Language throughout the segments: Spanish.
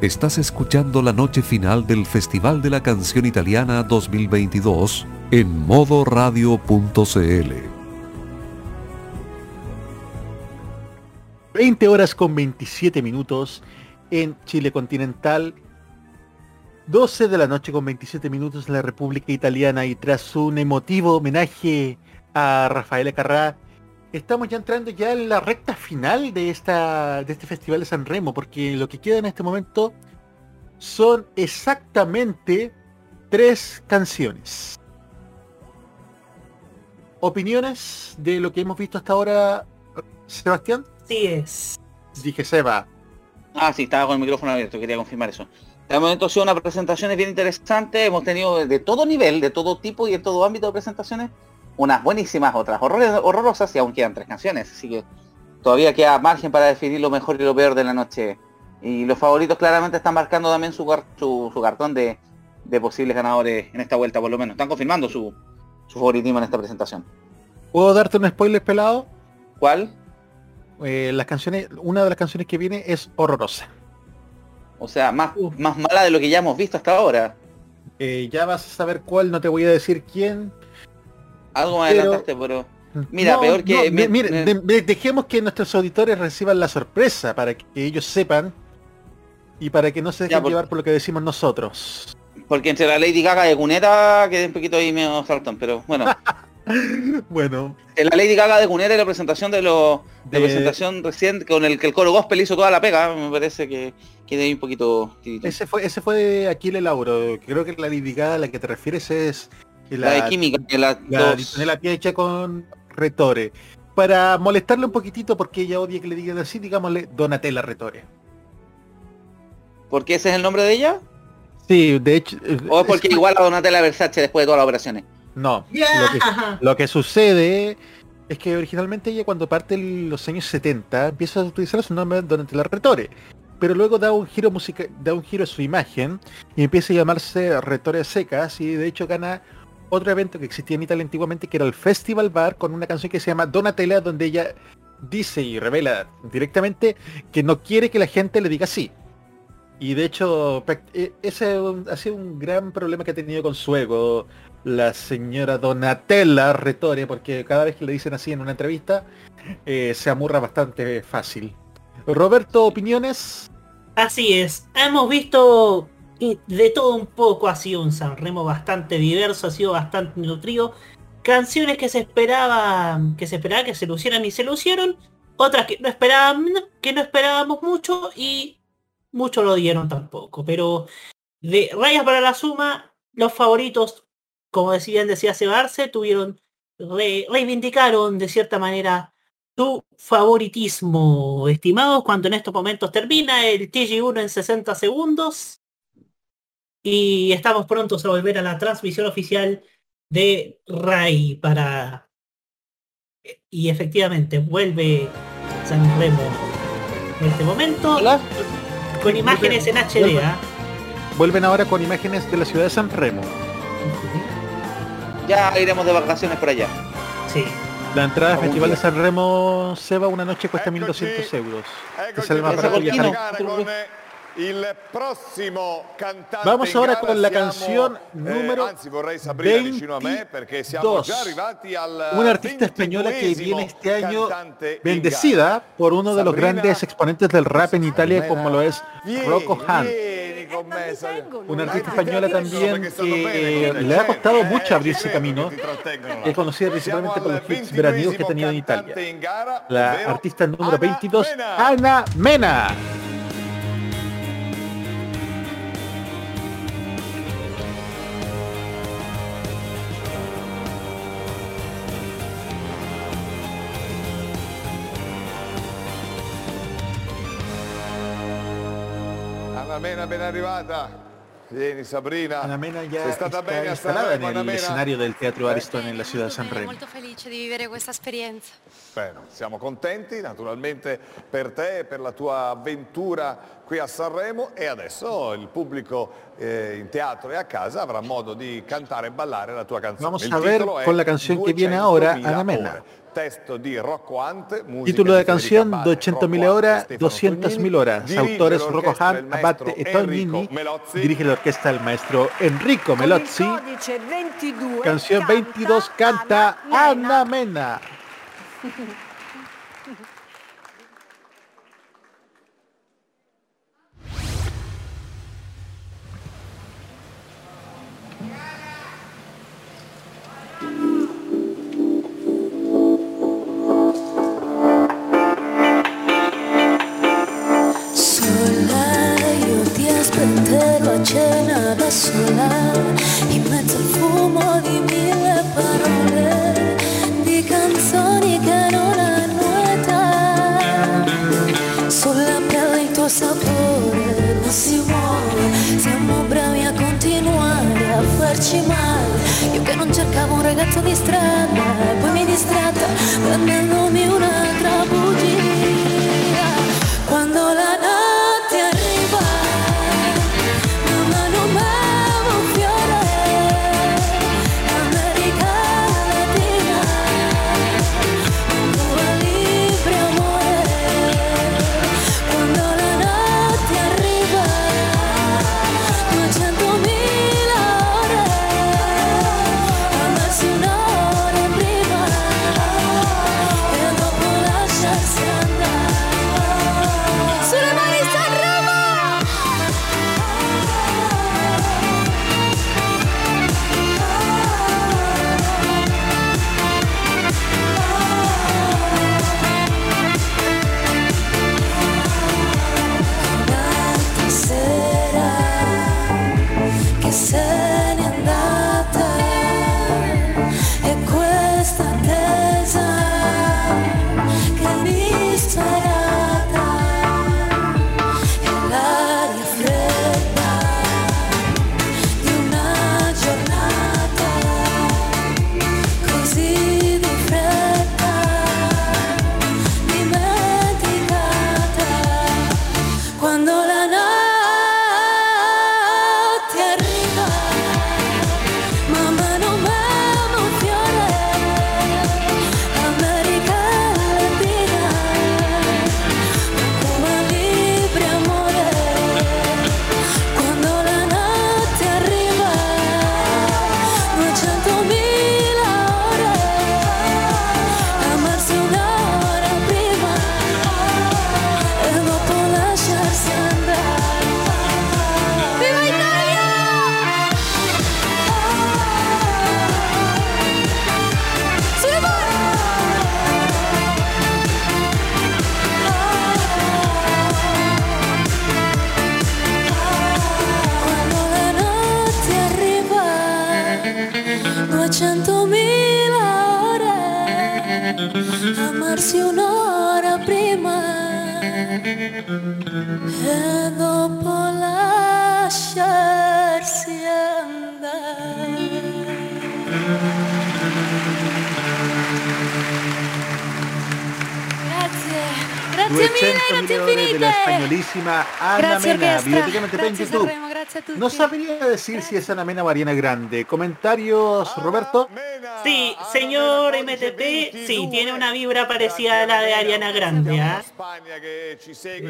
Estás escuchando la noche final del Festival de la Canción Italiana 2022 en modoradio.cl. 20 horas con 27 minutos en Chile continental. 12 de la noche con 27 minutos en la República Italiana y tras un emotivo homenaje a Rafael Carrá, estamos ya entrando ya en la recta final de, esta, de este Festival de San Remo, porque lo que queda en este momento son exactamente tres canciones. ¿Opiniones de lo que hemos visto hasta ahora, Sebastián? Sí es. Dije Seba. Ah, sí, estaba con el micrófono abierto, quería confirmar eso. De momento ha sido una presentación bien interesante, hemos tenido de todo nivel, de todo tipo y en todo ámbito de presentaciones, unas buenísimas, otras horrorosas y aún quedan tres canciones, así que todavía queda margen para definir lo mejor y lo peor de la noche. Y los favoritos claramente están marcando también su, su, cartón de, posibles ganadores en esta vuelta, por lo menos. Están confirmando su, su favoritismo en esta presentación. ¿Puedo darte un spoiler pelado? ¿Cuál? Eh, las canciones, una de las canciones que viene es horrorosa. O sea, más, más mala de lo que ya hemos visto hasta ahora. Eh, ya vas a saber cuál, no te voy a decir quién. Algo me adelantaste, pero... Mira, peor que... dejemos que nuestros auditores reciban la sorpresa para que ellos sepan y para que no se dejen llevar por lo que decimos nosotros. Porque entre la Lady Gaga y Cuneta quedé un poquito ahí medio saltón, pero bueno. bueno. La Lady Gaga de Cuneta y la presentación de lo de... presentación reciente con el que el coro gospel hizo toda la pega, me parece que quedé ahí un poquito. Ese fue, ese fue Aquile Lauro. Creo que la Lady Gaga a la que te refieres es la, de química, que la, la, la hecha con Retore. Para molestarle un poquitito porque ella odia que le digan así, digámosle Donatella Retore. ¿Por qué ese es el nombre de ella? Sí, de hecho... ¿O porque igual a Donatella Versace después de todas las operaciones? No. Lo, que, sucede es que originalmente ella cuando parte en los años 70 empieza a utilizar su nombre Donatella Retore. Pero luego da un giro musical, da un giro a su imagen y empieza a llamarse Retore Secas y de hecho gana otro evento que existía en Italia antiguamente que era el Festival Bar con una canción que se llama Donatella donde ella dice y revela directamente que no quiere que la gente le diga sí. Y de hecho, e, ese ha sido un gran problema que ha tenido con su ego la señora Donatella Retore, porque cada vez que le dicen así en una entrevista, eh, se amurra bastante fácil. Roberto, ¿opiniones? Así es, hemos visto de todo un poco, ha sido un Sanremo bastante diverso, ha sido bastante nutrido. Canciones que se esperaban, que se esperaba que se lucieran y se lucieron, otras que no esperaban, que no esperábamos mucho y mucho lo dieron tampoco. Pero de rayas para la suma, los favoritos, como decían, decía Cebarse, tuvieron, reivindicaron de cierta manera su favoritismo, estimados, cuando en estos momentos termina el TG1 en 60 segundos. Y estamos prontos a volver a la transmisión oficial de RAI para... Y efectivamente vuelve San Remo en este momento. Con imágenes en HD. ¿ah? Vuelven ahora con imágenes de la ciudad de San Remo. Ya iremos de vacaciones por allá. Sí. La entrada al Festival de San Remo Seba una noche cuesta 1.200 euros. Vamos ahora con la canción eh, número 22. Una artista española que viene este año bendecida por uno de los grandes exponentes del rap en Italia como lo es Rocco Han. Una artista española también que le ha costado mucho abrirse camino. Es conocida principalmente por los hits veraniegos que ha tenido en Italia. La artista número 22, Ana Mena. Mena ben arrivata. Vieni Sabrina. Ana Mena ya Sei stata está bene instalada en el escenario del Teatro Ariston en la ciudad de San Remo. molto felice di vivere questa esperienza. Bene, siamo contenti naturalmente per te e per la tua avventura qui a Sanremo e adesso il pubblico eh, in teatro e a casa avrà modo di cantare e ballare la tua canzone. Vamos a ver con la canción que viene ahora, 200.000 Ana Mena. di Rocco Título de canción Federica Abate, 200.000 Rocco horas, Hunt, Stefano 200.000 Tognini, horas. Autores Rocco maestro Abate e Tognini. Dirige la orquesta el maestro Enrico Melozzi. codice 22 Canción 22 canta Ana Mena. cena da sola, in mezzo al fumo di mille parole, di canzoni che non hanno età. Sulla pelle il tuo sapore non si muove, siamo bravi a continuare a farci male. Io che non cercavo un ragazzo di strada, poi mi distratta prendendomi españolísima Ana Grazie Mena, orchestra, bibliotecamente en YouTube. Sanremo, grazie a tutti. No sabría decir si es Ana Mena o Ariana Grande. ¿Comentarios, Roberto? Sí, señor MTP, sí, tiene una vibra parecida a la de Ariana Grande, ¿ah?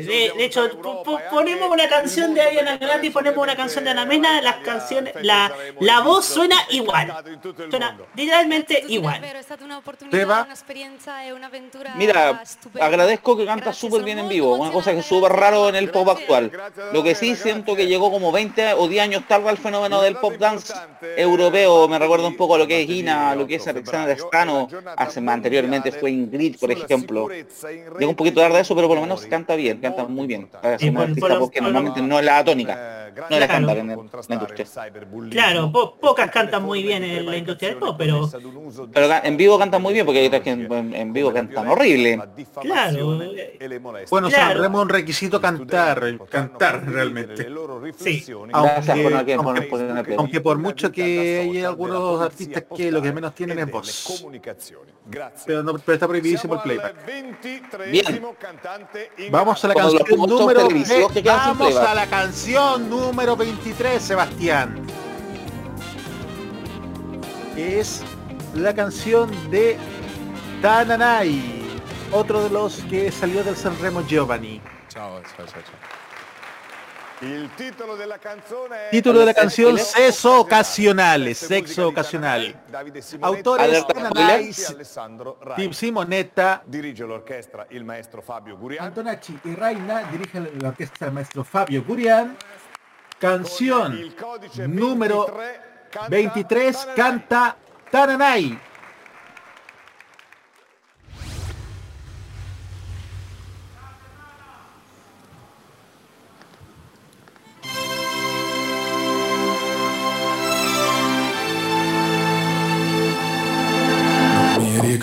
De, de hecho, po- ponemos una canción de Ariana Grande y ponemos una canción de Ana Mena, las canciones, la, la voz suena igual. Suena literalmente igual. Teba? e un'avventura Mira, agradezco que canta súper bien en vivo, una cosa que es súper raro en el pop actual. Lo que sí siento que llegó como 20 o 10 años tarde al fenómeno del pop dance europeo, me recuerda un poco a lo que es Gina, lo que es Alexandra Scano, hace anteriormente fue Ingrid, por ejemplo. Llegó un poquito tarde a eso, pero por lo menos canta bien, canta muy bien. Para ser artista normalmente no es la tónica. No es la estándar en el- la industria. Claro, po- pocas cantan muy bien en la industria del pop, pero Pero en vivo cantan muy bien porque hay otras que en, en- en vivo cantan horrible. Claro, eh, Bueno, Claro. Sanremo es un requisito cantar, cantar realmente. Sí. Aunque- aunque- por mucho que hay algunos artistas que lo que postale tienen e. Comunicazioni. Grazie. Pero, no- pero está prohibidísimo el playback. 23esimo cantante in Vamos a la Como canción número que Vamos a la canción número 23, Sebastián. Es la canción de Tananai, otro de los que salió del Sanremo Giovanni. Ciao, ciao, ciao, canzone Título de la canción Sexo Ocasionales, Sexo musica di Ocasional. Tananai, Davide Simonetti, Autores e Rai. Tim Simonetta, Dirige l'orchestra il maestro Fabio Gurian. Antonacci y Reina dirige la orquesta del maestro Fabio Gurian. Canción número 23 canta 23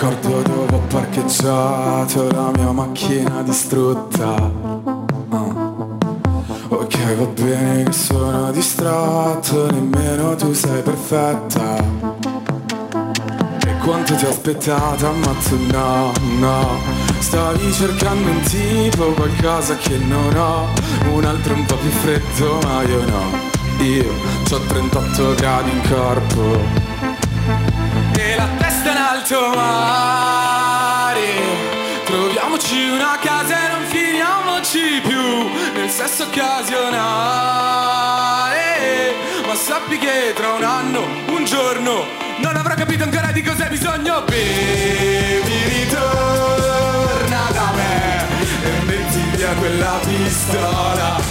ricordo dove ho parcheggiato la mia macchina distrutta. Ah. Ok, va bene che sono distratto, nemmeno tu sei perfetta. E quanto ti ho aspettata, ma tu no, no. Stavi cercando un tipo, qualcosa che non ho. Un altro un po' più freddo, ma io no. Io ho 38 gradi in corpo e la testa alto mare Troviamoci una casa e non finiamoci più nel sesso occasionale. Ma sappi che tra un anno, un giorno Non avrò capito ancora di cosa hai bisogno. Baby ritorna da me E metti via quella pistola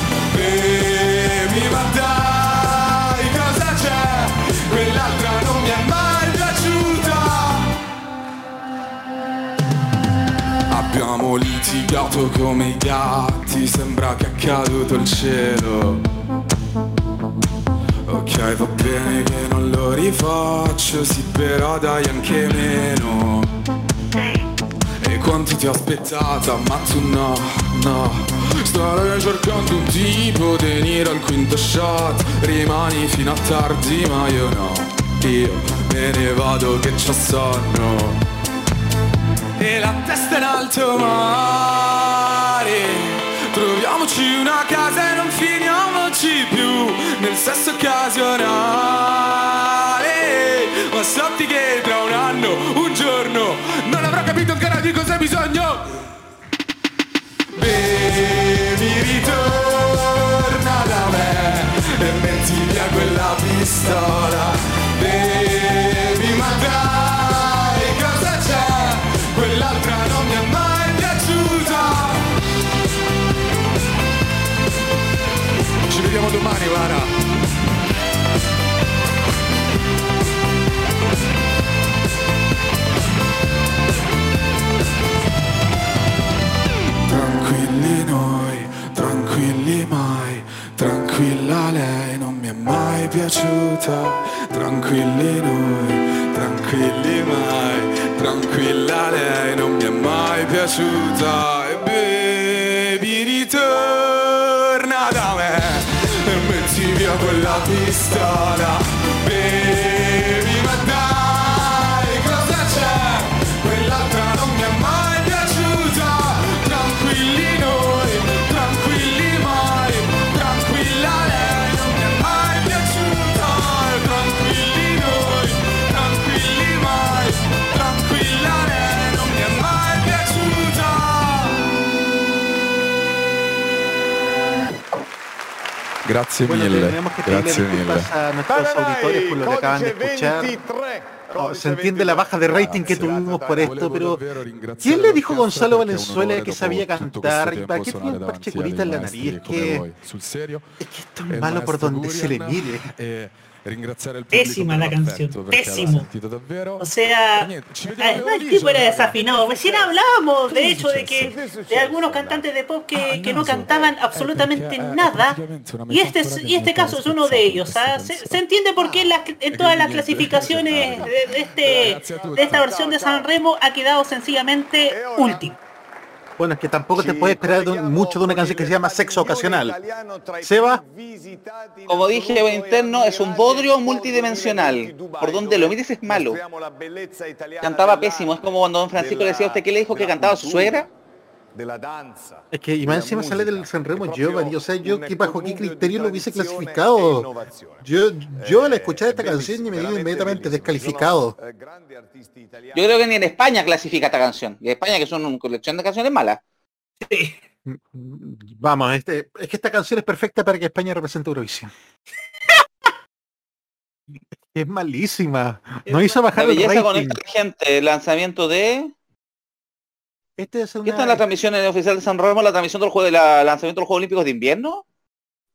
Abbiamo litigato come i gatti Sembra che è caduto il cielo. Ok va bene che non lo rifaccio Sì però dai anche meno. E quanto ti ho aspettata ma tu no, no. Starei cercando un tipo venire al quinto shot. Rimani fino a tardi ma io no. Io me ne vado che c'ho sonno e la testa in alto mare. Troviamoci una casa e non finiamoci più nel sesso occasionale. Ma sappi che tra un anno, un giorno Non avrò capito ancora di cosa hai bisogno. Baby ritorna da me E metti via quella pistola domani Vara Tranquilli noi, tranquilli mai, tranquilla lei non mi è mai piaciuta. Tranquilli noi, tranquilli mai, tranquilla lei non mi è mai piaciuta. E baby ritorna quella pistola. Grazie Bueno, mille, que grazie mille. disculpas a nuestros auditores por lo que acaban de codice escuchar. 23. Oh, codice se entiende la baja de rating que tuvimos por esto, pero ¿quién le dijo a Gonzalo Valenzuela que sabía cantar? questo ¿Y para qué tiene un parche curita en la nariz? Es que, es que esto e es il malo por donde se le mire. Ringraziare il pubblico la l'ha pésimo. O sea, además el lunedì, tipo era desafinado. Recién hablábamos de ¿Qué hecho de que de algunos cantantes de pop que, que no cantaban Eh, absolutamente nada. Y este, y este caso es uno de ellos. ¿ah? Se, canzone. se entiende por qué en, las- en todas las clasificaciones de, de este, de esta versión de San Remo ha quedado sencillamente último. Bueno, es que tampoco te puedes esperar de un- mucho de una canción que se llama Sexo Ocasional. Seba. Como dije interno, es un bodrio multidimensional. Por donde lo mires es malo. Cantaba pésimo. Es como cuando don Francisco le decía a usted que le dijo que cantaba a su suegra. De la danza. Es que y más encima sale del Sanremo Giovanni, o sea, yo que bajo qué criterio lo hubiese clasificado. Yo, yo al escuchar esta canción y me digo inmediatamente descalificado. Yo creo que ni en España clasifica esta canción. Y en España, que son una colección de canciones malas. Vamos, este, es que esta canción es perfecta para que España represente Eurovisión. Es malísima. No hizo La bajar el belleza rating. conecta a la gente. El lanzamiento de... Este es ¿Qué una, está en la transmisión oficial de San Remo? ¿La transmisión del juego de la lanzamiento de los Juegos Olímpicos de invierno?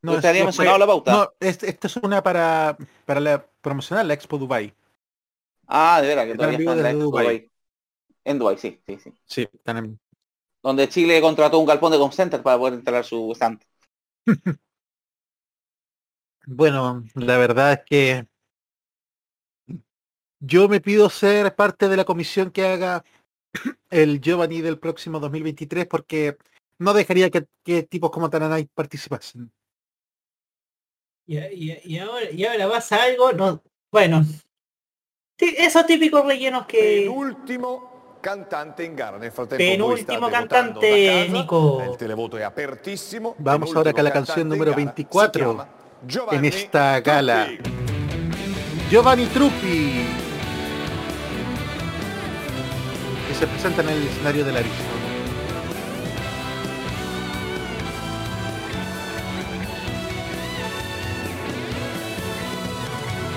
no, usted había mencionado la pauta. No, este, esta es una para, para la promocional, la Expo Dubai. Ah, de veras, que todavía está en la Expo. Dubái. En Dubái, sí, sí, sí. Sí, están en- Donde Chile contrató un galpón de Concenter para poder instalar su stand. Bueno, la verdad es que yo me pido ser parte de la comisión que haga el Giovanni del próximo 2023 porque no dejaría que, que tipos como Tananay participasen. Y, y- y ahora, y ahora pasa algo, no, bueno. Esos típicos rellenos que Penultimo cantante in gara. Nel frattempo Penultimo cantante, casa. Nico. Il televoto è apertissimo. Vamos ahora con la canción número gara 24 si chiama Giovanni en esta gala. Giovanni Truppi se presenta en el escenario de la Arizona.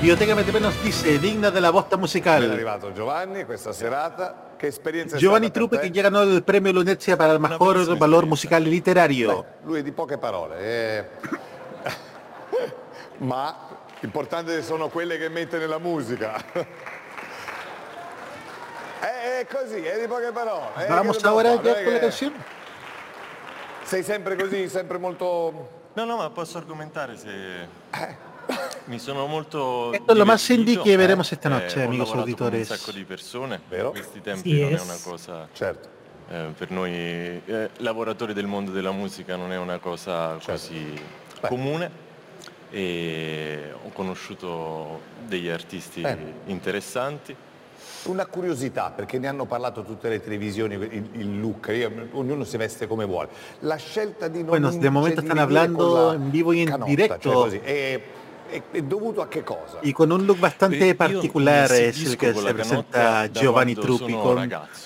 Biblioteca MTP nos dice, digna de la bosta Ben musical. arrivato Giovanni questa serata. Che esperienza è Giovanni stata per Truppi te? che ya ganó el premio Lunezia para el mejor bellissima valor esperienza. musical y literario. Lui è di poche parole. eh. Ma importante sono quelle che mette nella musica. È, è così, è di poche parole. eh, Vamos che ahora ya con la che- canción. Sei sempre così, sempre molto... No, no, ma posso argomentare se... Mi sono molto Esto es lo más indie que veremos eh, esta noche, ho amigos auditores. un sacco di persone, Vero? in questi tempi Sì, non è una cosa... Certo. eh, per noi eh, lavoratori del mondo della musica non è una cosa Certo. così Beh. comune e ho conosciuto degli artisti Bene. interessanti. Una curiosità, perché ne hanno parlato tutte le televisioni, il, il look, io- ognuno si veste come vuole. La scelta di non Bueno, de momento están hablando en vivo y en canotta, directo. cioè così, è, è- è dovuto a che cosa? Y con un look bastante Io mi particular es el que se presenta Giovanni Truppi con.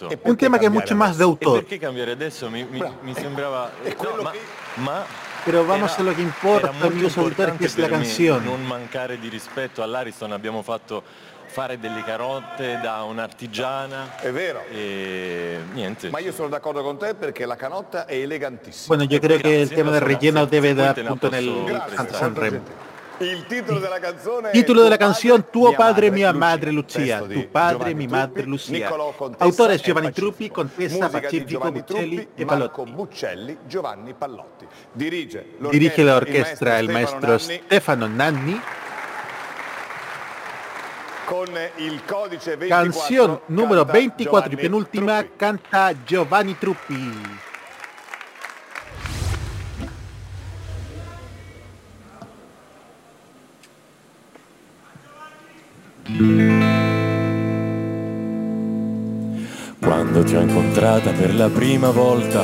E un tema que es cambiare mucho más de adesso? E autor. perché cambiare adesso mi, mi- mi sembrava... È quello no, ma, che- ma Pero vamos era- a lo que importa, molto amigos auditores, que es la canción. Non mancare di rispetto all'Ariston, abbiamo fatto fare delle carotte da un'artigiana È vero. e niente. Ma io sono d'accordo con te perché la canotta è elegantissima. Bueno, yo creo que el tema de no, relleno debe dar la punto en el. Sanremo. Il titolo della canzone è Título de la Tuo canción mia padre, madre, mia madre Lucia. Tu padre, Giovanni mi madre Truppi, Lucia. Autores e Giovanni. Truppi, Contessa, Pacifico, Giovanni Buccelli Truppi, e Marco Palotti. Buccelli, Giovanni Pallotti. Dirige l'orchestra, Dirige la il orquesta el maestro Stefano Nanni, Stefano Nanni. Con il codice 24 Canción número canta 24 y Giovanni penúltima Truppi. canta Giovanni Truppi. Quando ti ho incontrata per la prima volta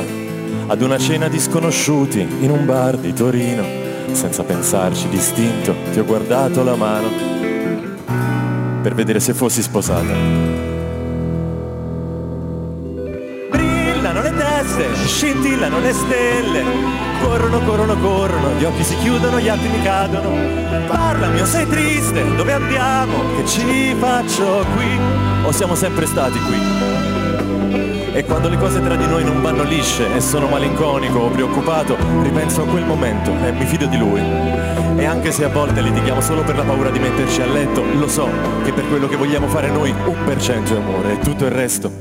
ad una cena di sconosciuti in un bar di Torino, senza pensarci distinto, ti ho guardato la mano per vedere se fossi sposata. Brillano le teste, scintillano le stelle, corrono, corrono, corrono, gli occhi si chiudono, gli attimi cadono. Parlami o sei triste, dove andiamo, che ci faccio qui, o siamo sempre stati qui. E quando le cose tra di noi non vanno lisce e sono malinconico o preoccupato, ripenso a quel momento e mi fido di lui. E anche se a volte litighiamo solo per la paura di metterci a letto, lo so che per quello che vogliamo fare noi un per cento è amore e tutto il resto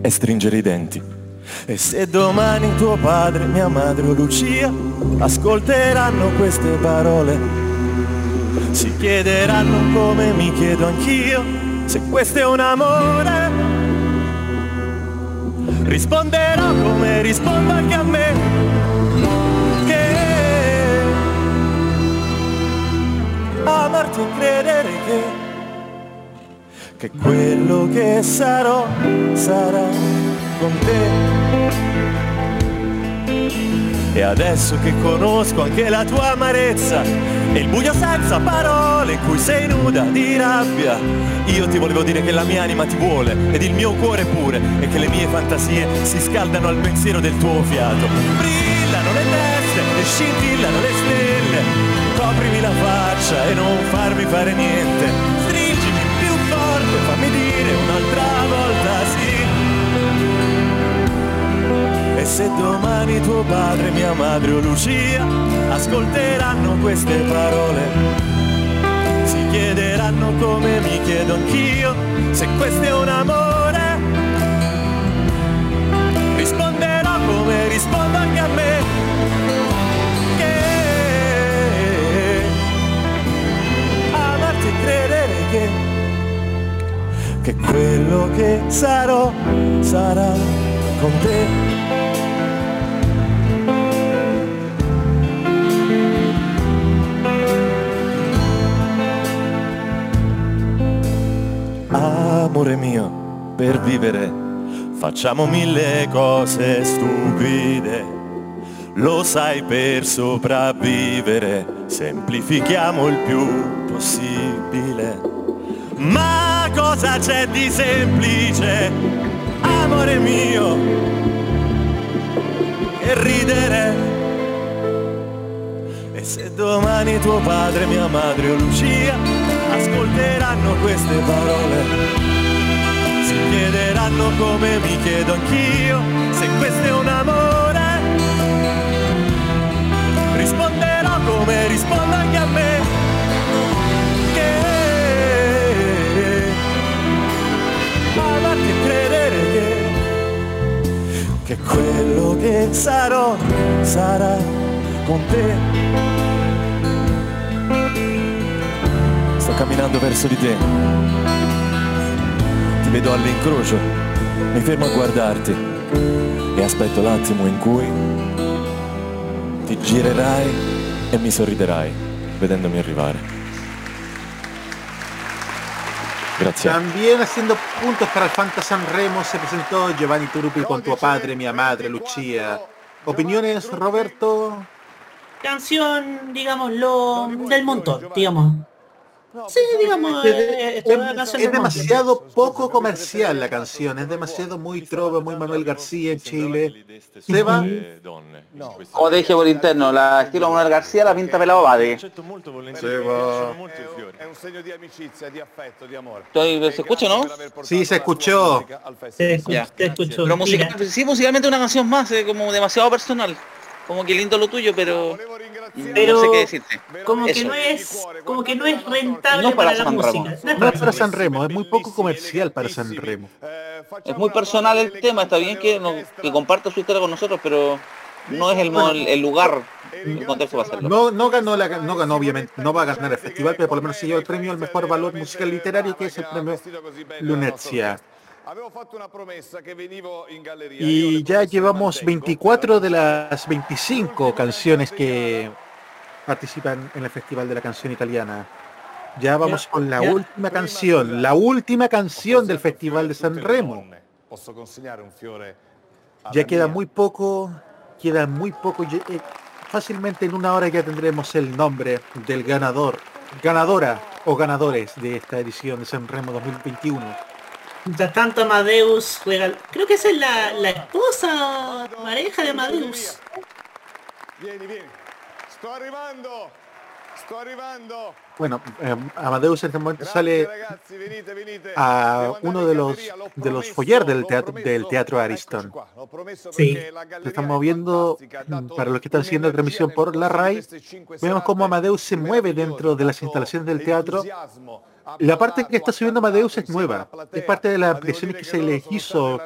è stringere i denti. E se domani tuo padre, mia madre o Lucia ascolteranno queste parole, si chiederanno come mi chiedo anch'io se questo è un amore risponderò come rispondo anche a me. Che amarti e credere che, che quello che sarò sarà con te. E adesso che conosco anche la tua amarezza E il buio senza parole in cui sei nuda di rabbia Io ti volevo dire che la mia anima ti vuole Ed il mio cuore pure E che le mie fantasie si scaldano al pensiero del tuo fiato. Brillano le teste e scintillano le stelle. Coprimi la faccia e non farmi fare niente. Stringimi più forte, fammi dire un'altra volta e se domani tuo padre, mia madre o Lucia ascolteranno queste parole, si chiederanno come mi chiedo anch'io, se questo è un amore. Risponderò come rispondo anche a me. Che amarti credere che, che quello che sarò sarà con te. Amore mio, per vivere facciamo mille cose stupide. Lo sai per sopravvivere, semplifichiamo il più possibile. Ma cosa c'è di semplice, amore mio, che ridere? E se domani tuo padre, mia madre o Lucia ascolteranno queste parole, chiederanno come mi chiedo anch'io, se questo è un amore. Risponderò come rispondo anche a me. Che amarti e credere che, che quello che sarò sarà con te. Sto camminando verso di te. Vedo all'incrocio. Mi fermo a guardarti e aspetto l'attimo in cui ti girerai e mi sorriderai vedendomi arrivare. Grazie. También haciendo puntos para el Fanta Sanremo se presentó Giovanni Turupi con tu padre, mi madre, Lucia. ¿Opiniones, Roberto? Canción, digámoslo, del montón, digamos. Sí, digamos, eh, Es, demasiado poco comercial la canción, es demasiado muy trova, muy Manuel García en Chile. Seba, Como te dije por interno, la estilo Manuel García la pinta pelado Bade. Di amore. Estoy- ¿Se escucha, no? Sí, se escuchó. Se se escuchó. Pero Mira, musical, sí, musicalmente una canción más, eh, como demasiado personal. Como que lindo lo tuyo, pero Pero- no sé qué decirte. como que no es, como que no es rentable No para para, la San Remo. música. No es No para San Remo, es muy poco comercial para San Remo. Es muy personal el tema, está bien que, no- que comparta su historia con nosotros, pero no es el, el, el lugar, el contexto para hacerlo. No, no ganó la, no ganó obviamente, no va a ganar el festival, pero por lo menos se lleva el premio al mejor valor musical literario, que es el premio galleria. Y ya llevamos 24 de las 25 canciones que participan en el Festival de la Canción Italiana. Ya vamos con la última canción, la última canción del Festival de San Remo. Ya queda muy poco, queda muy poco. eh, Fácilmente en una hora ya tendremos el nombre del ganador, ganadora o ganadores de esta edición de San Remo 2021. Mientras tanto Amadeus juega... Creo que esa es la, la esposa, pareja de Amadeus. Vieni, vieni. Sto arrivando. Sto arrivando. Bueno, eh, Amadeus en este momento sale a uno de los de los foyer del teatro del teatro Ariston. Sí. Se estamos è moviendo para los que están siguiendo la transmisión por la RAI, vemos cómo Amadeus se mueve dentro de las instalaciones del teatro. La parte que está subiendo Amadeus es nueva. Es parte de las ampliaciones que se sono hizo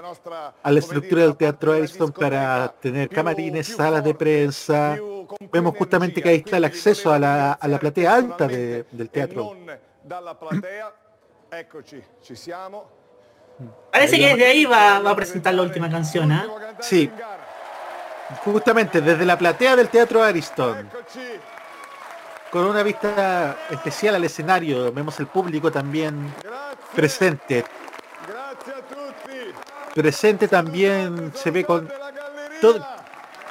a la estructura del teatro Ariston para tener camarines, salas de prensa. Vemos justamente que ahí está el acceso a la, a la platea alta de- del teatro. Parece que desde ahí va, va a presentar la última canción, ¿ah? Sí. Justamente desde la platea del Teatro Ariston. Con una vista especial al escenario, vemos el público también presente. Presente también se ve con todo.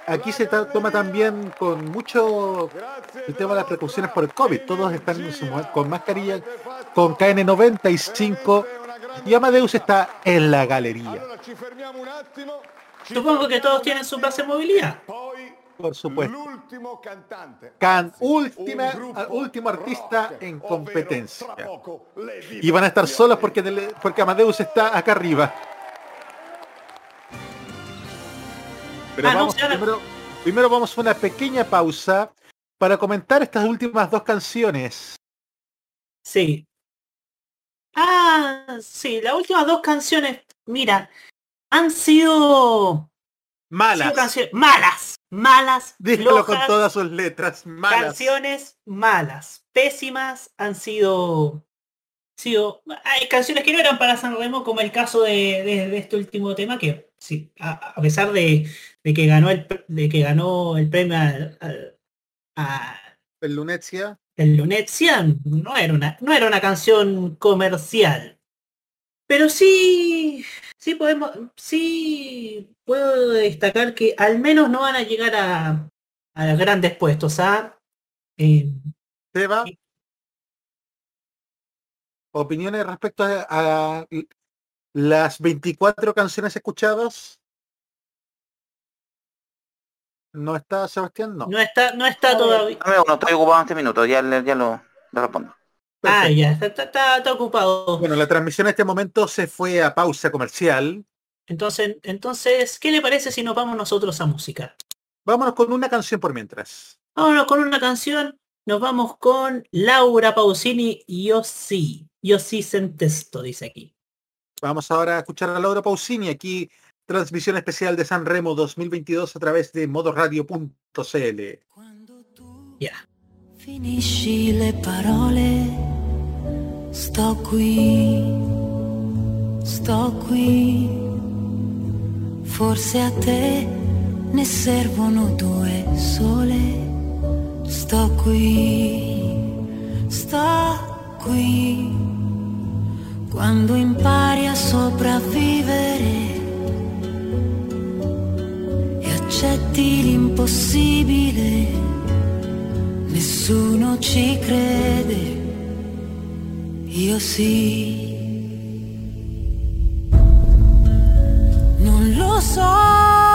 Aquí se toma también con mucho el tema de las precauciones por el COVID. Todos están con mascarilla, con KN95 y Amadeus está en la galería. Supongo que todos tienen su plaza de movilidad. Por supuesto. L'ultimo cantante. Can última, último artista rock, en competencia. poco Y van a estar solos porque, porque Amadeus está acá arriba. Pero Ah, vamos, primero, primero vamos a una pequeña pausa para comentar estas últimas dos canciones. Sí. Ah, sí, las últimas dos canciones, mira, han sido, Malas. canciones malas, malas, Dígalo con todas sus letras. Malas. canciones malas, pésimas, han sido, sido, hay canciones que no eran para San Remo, como el caso de, de- de este último tema, que sí, a, a pesar de, de que ganó el, de que ganó el premio al- al- a, El Lunecia. el Lunecia no era una, no era una canción comercial. Pero sí, sí podemos, sí puedo destacar que al menos no van a llegar a, a grandes puestos, ¿ah? Eh, Seba. Opiniones respecto a, a las 24 canciones escuchadas. ¿No está Sebastián? No. no está, no está todavía. Dame uno, estoy ocupado en este minuto, ya, ya lo, lo respondo. Ah, ya, está- está- está ocupado. Bueno, la transmisión en este momento se fue a pausa comercial. Entonces, entonces, ¿qué le parece si nos vamos nosotros a música? Vámonos con una canción por mientras. Vámonos con una canción. Nos vamos con Laura Pausini, Yo sí. Yo sí sentesto, dice aquí. Vamos ahora a escuchar a Laura Pausini aquí, transmisión especial de San Remo 2022 a través de modoradio.cl. Ya. Finisci le parole, sto qui, sto qui. Forse a te ne servono due sole. Sto qui, sto qui. Quando impari a sopravvivere e accetti l'impossibile Nessuno ci crede, io sì. Non lo so,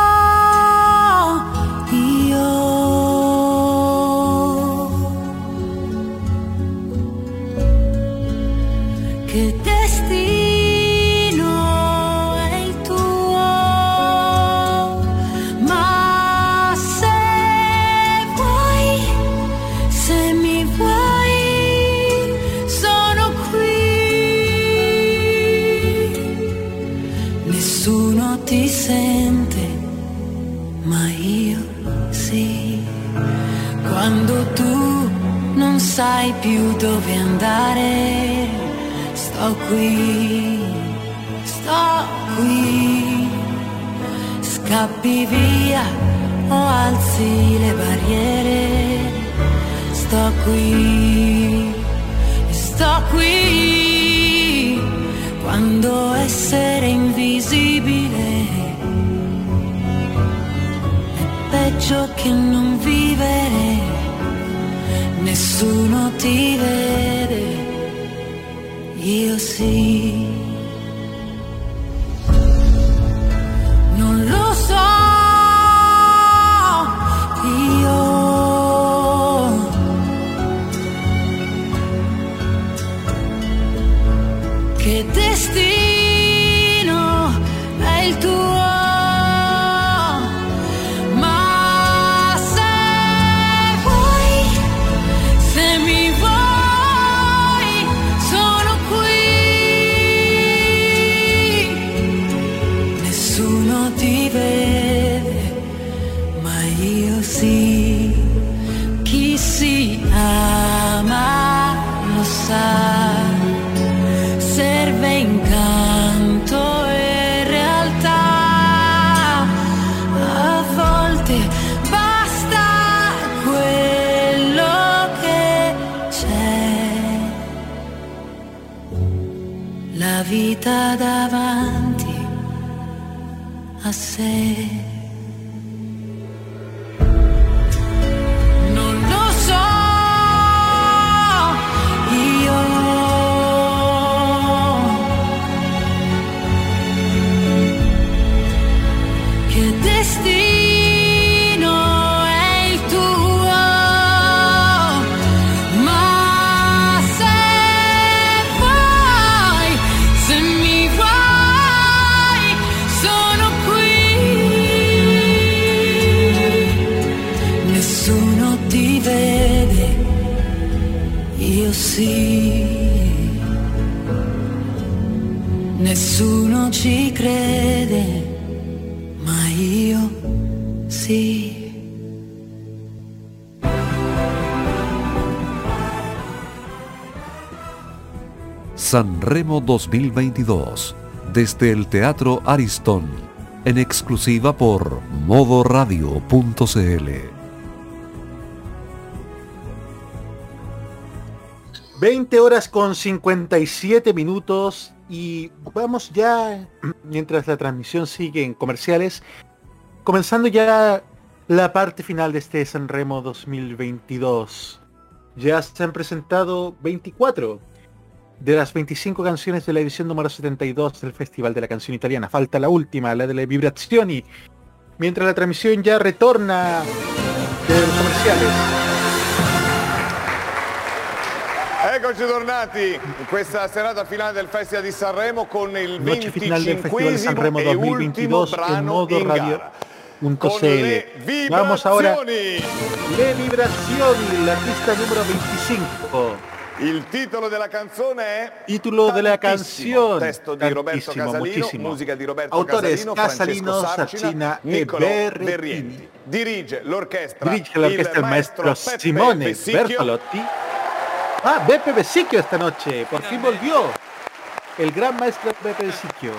sai più dove andare, sto qui, sto qui. Scappi via o alzi le barriere. Sto qui, sto qui, quando essere invisibile è peggio che non vivere, nessuno ti vede, io sì. si ama, lo sa, serve incanto e realtà. A volte basta quello che c'è. La vita davanti a sé. Sanremo 2022, desde el Teatro Aristón, en exclusiva por modoradio.cl. 20 horas con 57 minutos y vamos ya, mientras la transmisión sigue en comerciales, comenzando ya la parte final de este Sanremo 2022. Ya se han presentado 24 de las 25 canciones de la edición número 72 del Festival de la Canción Italiana. Falta la última, la de le Vibrazioni. Mientras la transmisión ya retorna de los comerciales. Eccoci tornati in questa serata finale del Festival di Sanremo con il Noche final del Festival de 25 Sanremo e ultimo 2022 en brano modo in gara. Con le Vamos ahora. vibrazioni. Le Vibrazioni, la pista número 25. Il titolo della canzone è Título de la Tantissimo. canción. Testo di Roberto Casalino, muchísimo. musica di Roberto Autores Casalino, Casalino, Francesco Sarcina e Berrettini. Berrienti. Dirige l'orchestra Dirige la orquesta el maestro Peppe Simone Vessicchio. Bertolotti. Ah, Beppe Besicchio esta noche. Por fin volvió. El gran maestro Beppe Besicchio.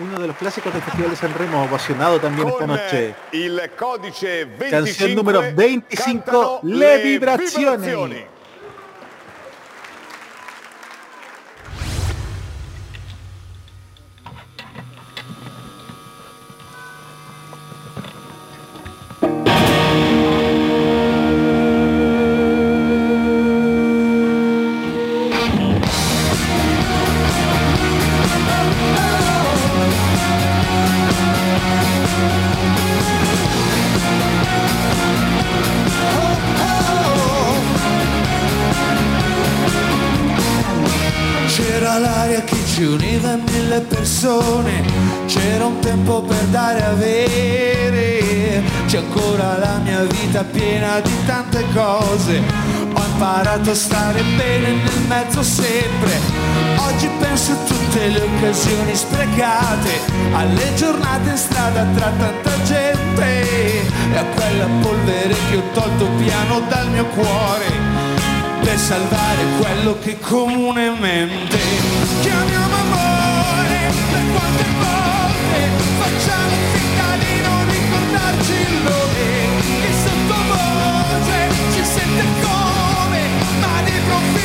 Uno de los clásicos del Festival de San Remo, ovacionado también esta noche. il codice 25 Canción número 25, cantano Le Vibrazioni. Imparato a stare bene nel mezzo sempre, oggi penso a tutte le occasioni sprecate, alle giornate in strada tra tanta gente e a quella polvere che ho tolto piano dal mio cuore per salvare quello che comunemente chiamiamo amore. Per quante volte facciamo finta di non ricordarci il nome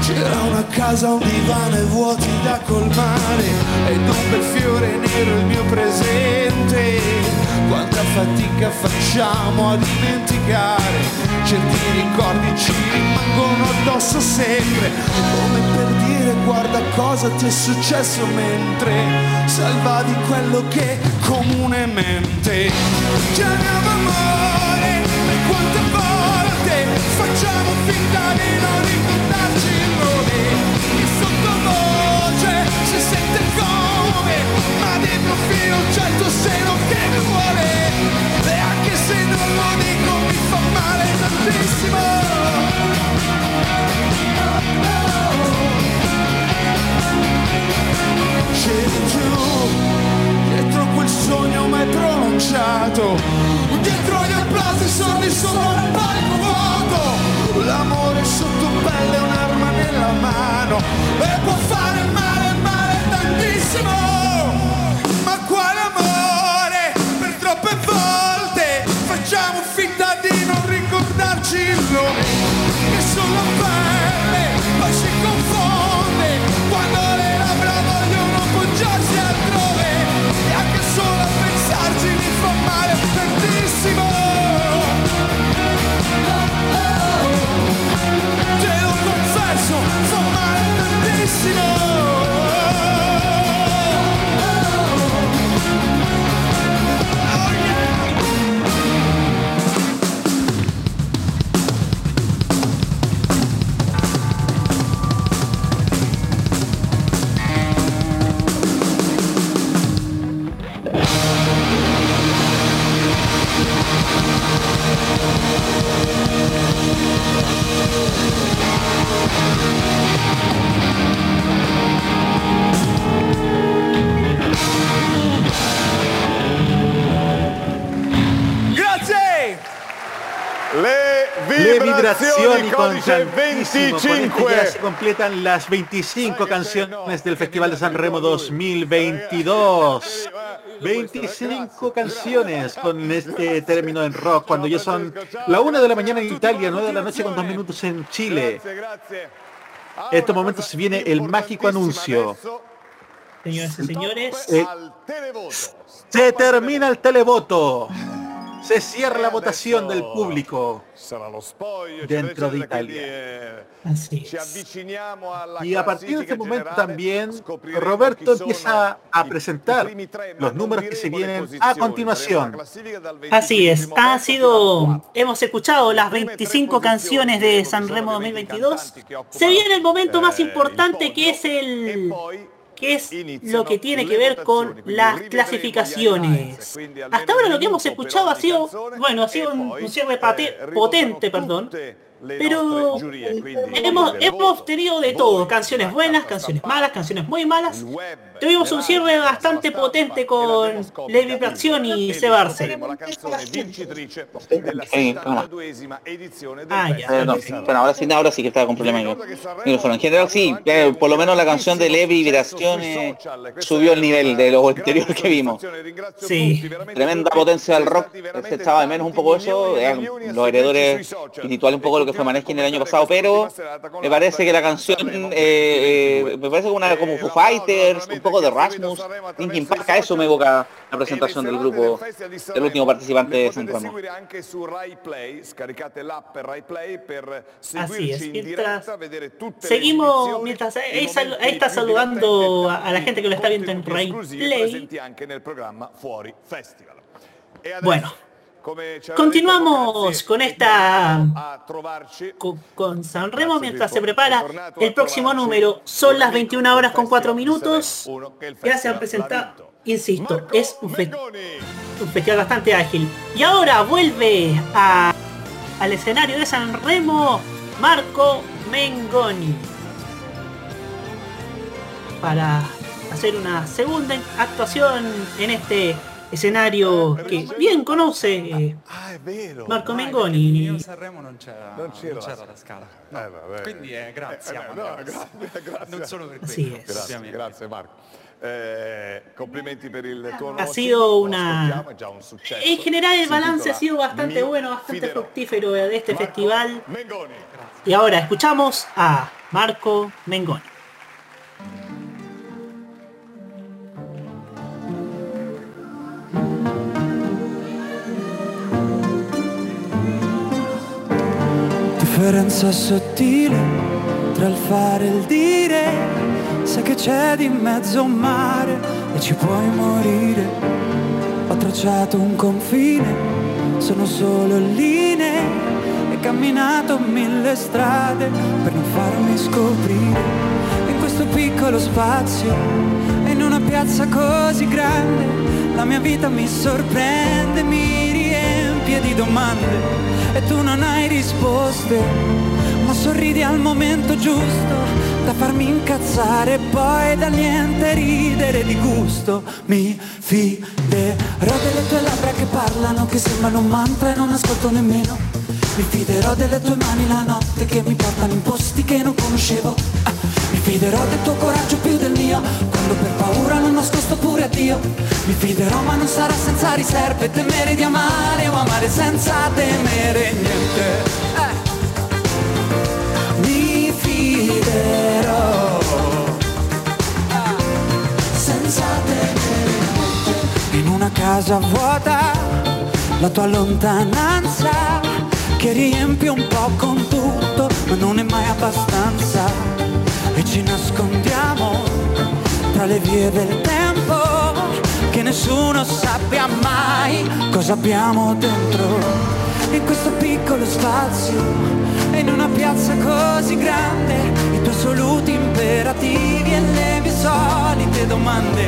C'era una casa, un divano e vuoti da colmare. Ed un bel fiore nero il mio presente. Quanta fatica facciamo a dimenticare. Certi ricordi ci rimangono addosso sempre. Come per dire guarda cosa ti è successo mentre Salvavi quello che comunemente Chiamiamo amore. Per quante volte Facciamo finta di non ricordarci il nome. Che sottovoce si sente come Ma di profilo c'è il tuo che mi vuole. E anche se non lo dico mi fa male tantissimo. C'eri tu dietro quel sogno mai pronunciato. Dietro gli applausi soldi sono un palco vuoto. L'amore sotto pelle, un'arma nella mano. E può fare male, male tantissimo. Ma quale amore, per troppe volte Facciamo finta di non ricordarci il nome. Che sulla pelle poi si confonde anche solo a pensarci mi fa male tantissimo ya 25. se completan las 25 canciones del Festival de San Remo 2022. 25 canciones con este término en rock, cuando ya son la una de la mañana en Italia, 9 de la noche con dos minutos en Chile. Grazie. En estos momentos se viene el mágico anuncio. Señoras y señores, Eh, se termina el televoto. Se cierra la votación del público. Dentro eccetera, Italia. eh, así es. Y a partir de este momento también Roberto empieza a presentar los números que se vienen a continuación. Así es, 25 ha sido, hemos escuchado las 25 canciones de San Remo 2022. Se viene el momento más importante que es el que es lo que tiene que ver con las clasificaciones. Hasta ahora lo que hemos escuchado ha sido, bueno, ha sido un, cierre pate- potente, perdón, pero hemos, hemos tenido de todo, canciones buenas, canciones malas, canciones muy malas. Tuvimos un cierre bastante potente con Le Vibrazioni y Sebarse. la canzone vincitrice della Eh, 72esima edizione del Ah, ya. Eh, no, bueno, ahora sí, ahora sí que estaba con problemas. En general sí, eh, por lo menos la canción de Levi Vibrazione subió el nivel de lo anterior que vimos. Sí. Tremenda potencia del rock, se echaba de menos un poco eso, eran los heredores espirituales un poco lo que fue Maneskin el año pasado, pero me parece que la canción, eh, eh, me parece una como Foo Fighters, un poco de Rasmus, Linkin Park, a eso me evoca la presentación del grupo, del último participante de San Remo. seguire anche su Rai Play, scaricate l'app Rai Play per Así es, mientras seguimos, mientras ahí, está saludando a, la gente que lo está viendo en esclusivi Play. E Bueno, continuamos con esta- con, con San Remo mientras se prepara el próximo número. Son las 21 horas con 4 minutos. Gracias por presentar. Insisto, es un, fe- un festival bastante ágil. Y ahora vuelve a- al escenario de San Remo Marco Mengoni. Para hacer una segunda actuación en este escenario que bien conoce eh, Ah. Marco Mengoni. Sanremo non c'era, Non c'era non la c'era la scala. Vabbè. Quindi eh, grazie. Eh, a no, Amadeus. grazie, grazie. Non solo per questo. Grazie, Marco. Eh, complimenti per il tuo nuovo Ha sido una- lo ascoltiamo, è già un successo. En general el balance ha sido bastante bueno, bastante fructífero de este Marco festival. Mengoni. Y ahora escuchamos a Marco Mengoni. Differenza sottile tra il fare e il dire, sai che c'è di mezzo un mare e ci puoi morire. Ho tracciato un confine, sono solo linee e camminato mille strade per non farmi scoprire. In questo piccolo spazio, in una piazza così grande, la mia vita mi sorprende, mi riempie di domande e tu non hai risposte, ma sorridi al momento giusto, da farmi incazzare e poi da niente ridere di gusto. Mi fiderò delle tue labbra che parlano che sembrano un mantra e non ascolto nemmeno. Mi fiderò delle tue mani la notte che mi portano in posti che non conoscevo. Ah, fiderò del tuo coraggio più del mio. Quando per paura non nascosto pure a Dio. Mi fiderò ma non sarà senza riserve. Temere di amare o amare senza temere niente. Eh. mi fiderò. Ah, senza temere. Niente in una casa vuota la tua lontananza che riempie un po' con tutto ma non è mai abbastanza e ci nascondiamo tra le vie del tempo che nessuno sappia mai cosa abbiamo dentro. In questo piccolo spazio e in una piazza così grande i tuoi assoluti imperativi e le mie solite domande.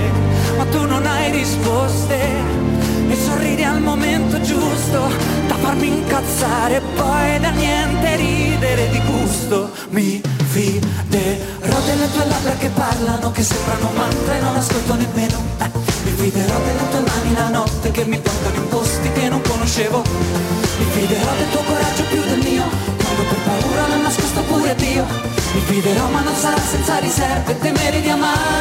Ma tu non hai risposte e sorridi al momento giusto da farmi incazzare e poi da niente ridere di gusto. Mi fiderò delle tue labbra che parlano che sembrano mantra e non ascolto nemmeno mi fiderò delle tue mani la notte che mi portano in posti che non conoscevo. Mi fiderò del tuo coraggio più del mio quando per paura non nascosto pure Dio. Mi fiderò ma non sarà senza riserve temere di amare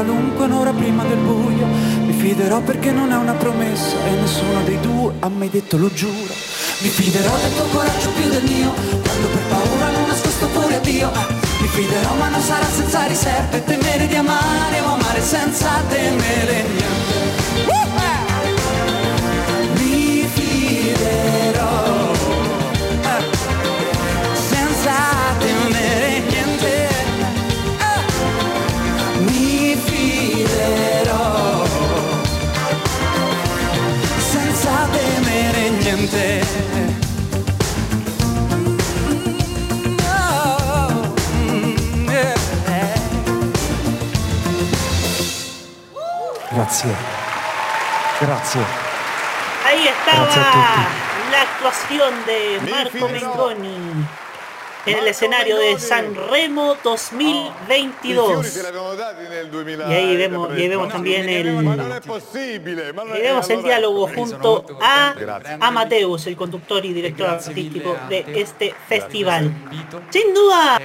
qualunque un'ora prima del buio. Mi fiderò perché non è una promessa e nessuno dei due ha mai detto lo giuro. Mi fiderò del tuo coraggio più del mio quando per paura non nascosto pure a Dio. Mi fiderò ma non sarà senza riserve temere di amare o amare senza temere. Niente Grazie. Grazie. Ahí estaba Gracias a tutti. la actuación de Marco Mengoni en el escenario de Sanremo 2022. Y ahí vemos, y ahí vemos también el, y vemos el diálogo junto a Amadeus, el conductor y director artístico de este festival. Sin duda,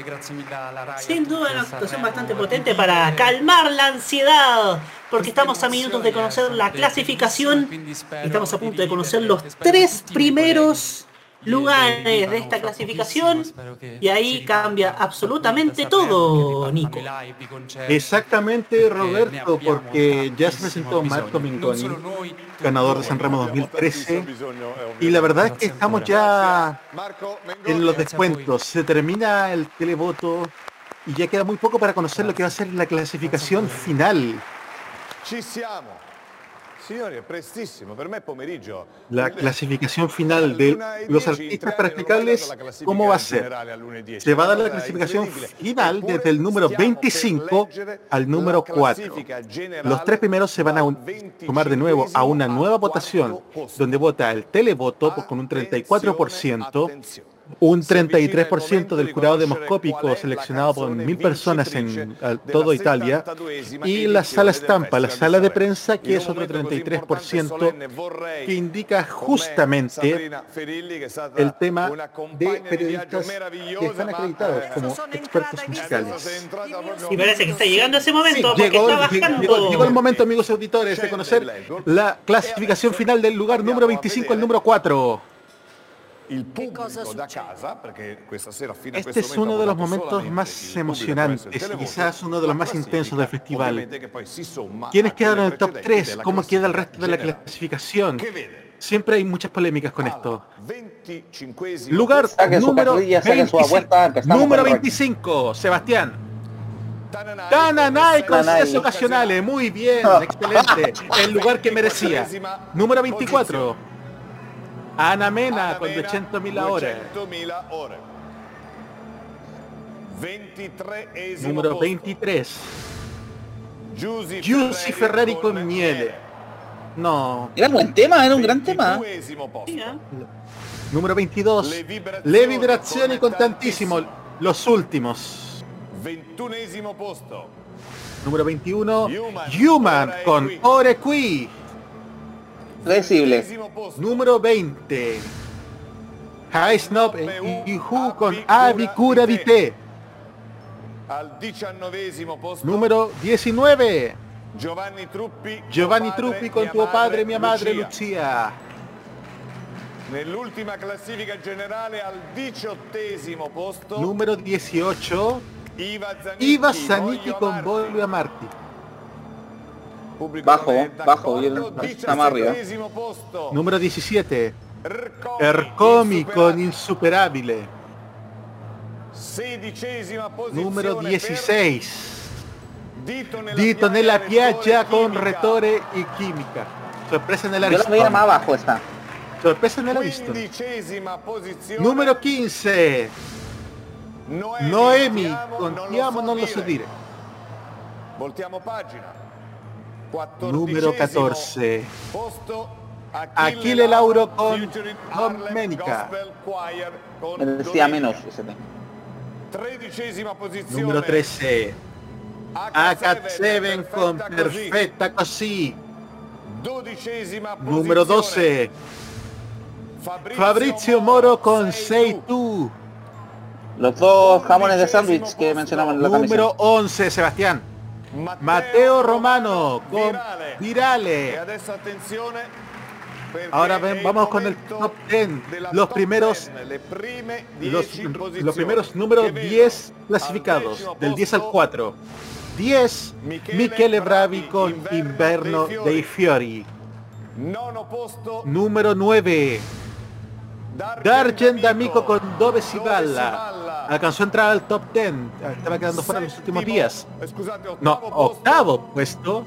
sin duda una actuación bastante potente para calmar la ansiedad, porque estamos a minutos de conocer la clasificación. Y estamos a punto de conocer los tres primeros lugares de esta clasificación y ahí cambia absolutamente todo, Nico. Exactamente, Roberto, porque ya se presentó Marco Mingoni, ganador de Sanremo 2013, y la verdad es que estamos ya en los descuentos. Se termina el televoto y ya queda muy poco para conocer lo que va a ser la clasificación final. Ci siamo. Signori, è prestissimo, per me è pomeriggio. La clasificación final de los artistas para explicarles cómo va a ser. Se va a dar la clasificación final desde el número 25 al número 4. Los tres primeros se van a un- sumar de nuevo a una nueva votación, donde vota el televoto con un 34%, un 33% del jurado demoscópico seleccionado por mil personas en eh, toda Italia, y la sala estampa, la sala de prensa, que es otro 33%, que indica justamente el tema de periodistas que están acreditados como expertos musicales. Y parece que está llegando ese momento Sí, porque llegó, está llegó- bajando. llegó el momento, amigos auditores, de conocer la clasificación final del lugar número 25 al número 4. Este es momento uno de los momentos más emocionantes y quizás uno de los más intensos del festival. ¿Quiénes quedaron en el top precedenti 3? della ¿Cómo queda el resto de la clasificación? Siempre hay muchas polémicas con esto. 25esimo Lugar número cartilla, saquen su 25. apuesta, empezamos Número con el ranking. 25, Sebastián. Tananay con Tananay. sedes ocasionales, muy bien, excelente. El lugar que merecía. Número 24. Ana Mena con 200.000 horas. 200.000 ore. 23 Número 23. Giusy Giussi Ferrari con miele. No. Era un buen tema, era un gran tema. 22esimo posto. Sí, ¿eh? Número 22. Le vibrazioni con tantissimo. Los últimos. 21esimo posto. Número 21. Human. Human con Ore Qui. Predecible. 20esimo posto. Número 20. High Snob e Ihu con Avi Cura di Te. Al 19esimo posto. Número 19. Giovanni Truppi. Giovanni Truppi con tuo padre e mia madre Lucia. Nell'ultima classifica generale al diciottesimo posto. Número 18. Iva Zanicchi, Iva Zanicchi Voglio con amarti. Voglio Amarti. Bajo, bajo, non- stiamo arriba. Número 17. Ercomi, con insuperabile. Per 16. Dito nella, Dito nella piaggia con Chimica. Rettore y Química. Sorpresa nella Yo la veía más abajo esta. Sorpresa nella posizione. Numero 15. Noemi, Noemi ti amo, con non Ti amo non lo so dire. Voltiamo pagina. Numero Quattordicesimo 14. Posto Achille Lauro con Domenica. Me decía menos ese. Número 13. AK7 con Perfetta Così. Número posizione. 12. Fabrizio Moro con Sei Tu. Los dos jamones de sándwich que mencionamos en la Número transmisión. 11, Sebastián. Matteo Romano con Virale. Ahora ven- vamos con el top 10. della Los primeros 10, le prime los, 10 los primeros números che vedono 10 al clasificados, del 10 al posto 4. 10, Michele Bravi con Inverno dei Fiori. Número 9, Dargen D'Amico con Dove si balla. Alcanzó a entrar al top 10, estaba quedando fuera en los últimos días. No, octavo puesto,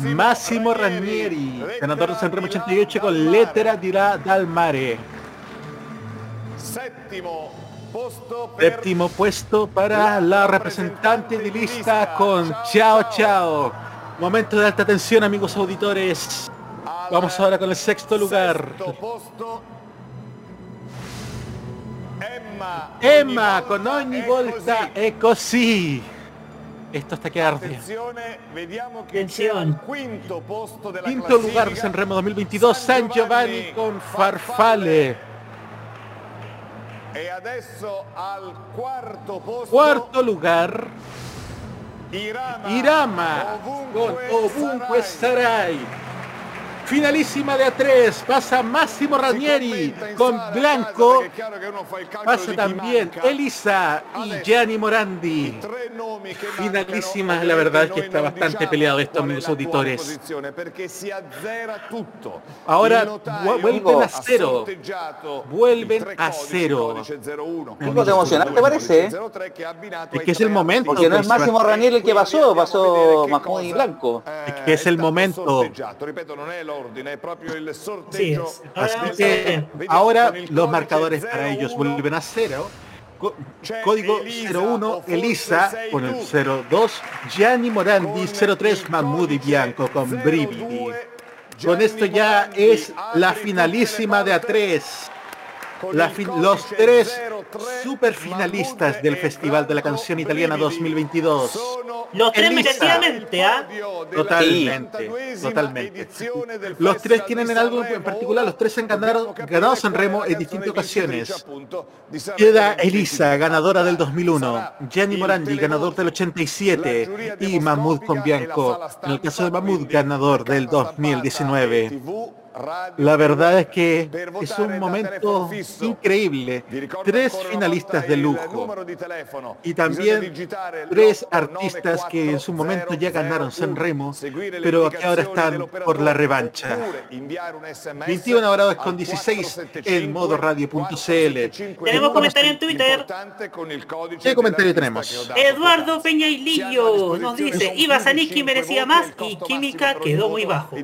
Massimo, Ranieri, ganador de Sanremo Lettera 88 di con Lettera di dal mare. Séptimo puesto para la representante de lista con Ciao Ciao. Momento de alta tensión amigos auditores. Vamos ahora con el sexto lugar. Emma Emma con ogni volta è così. Esto está que arde. Al quinto posto della Quinto lugar de Sanremo 2022, San Giovanni con Farfalle. E adesso al posto Cuarto lugar, Irama, Irama con Ovunque Sarai. Finalísima de A3, pasa Massimo Si Ranieri con a Blanco. Pasa también. Elisa y Gianni Morandi. Finalísima, la verdad es que está bastante peleado esto, amigos auditores. tutto. Ahora vuelven a cero. Vuelven a cero. codice 01, Chico, ¿te emocionaste, codice parece? 03 che ha abbinato Es que es el momento. Porque no es Máximo. Ranieri el que pasó, a pasó Mahmoud y Blanco. eh, Es que es el momento. sorteggiato. Ripeto, non è l'ordine, è proprio il sorteggio. Así Ahora, los marcadores para ellos 01. vuelven a cero. Co- Código Elisa, 01 o forse Elisa con el tu. 02 Gianni Morandi Con 03 il Mahmoud y codice Bianco con 02 Brividi. Con esto ya es la finalísima de le porte. A3. La los tres 03, super finalistas Mahmoud del Festival de la Canción Italiana Brividi 2022. sono Los tres merecidamente, ¿ah? Totalmente, 72esima totalmente. Los tres tienen en algo en particular, los tres han ganado, ganado Sanremo la en distintas ocasiones. Queda 2022. Elisa, ganadora del 2001, Sarà Gianni Morandi, ganador del la 87 giuria y Mahmoud con demoscopica la Bianco. sala En el caso de Mahmoud, ganador del carta stampata e 2019. La verdad es que es un momento increíble. Tres finalistas de lujo y también tres artistas que en su momento ya ganaron San Remo, pero que ahora están por la revancha. 21 horas con 16 en modo radio.cl. Tenemos comentario en Twitter. ¿Qué comentario tenemos? Eduardo Peña y Lillo nos dice, Iba Saniki merecía más y Química quedó muy bajo.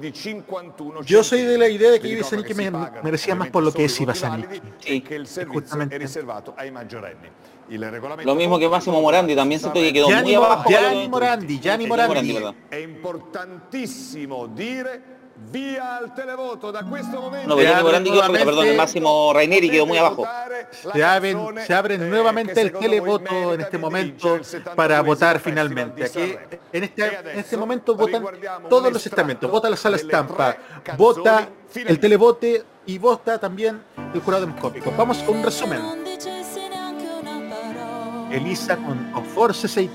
Yo soy de la idea de que Ibasaniki me merecía más por lo que es Ibasaniki. Sí. Justamente. Lo mismo que Máximo Morandi, también siento que quedó muy Gianni, abajo. Gianni Morandi, Gianni Morandi. perdón. È importantissimo dire via al televoto da questo momento. No, abre Morandi quedó arriba, nuevamente- perdón, Máximo Raineri quedó muy abajo. Se abren, se abre nuevamente el televoto en este momento para votar finalmente. Aquí, en este, en este momento votan todos los estamentos. Vota la sala estampa, vota el televote y vota también el jurado demoscópico. Vamos con un resumen. Elisa con Forse Sei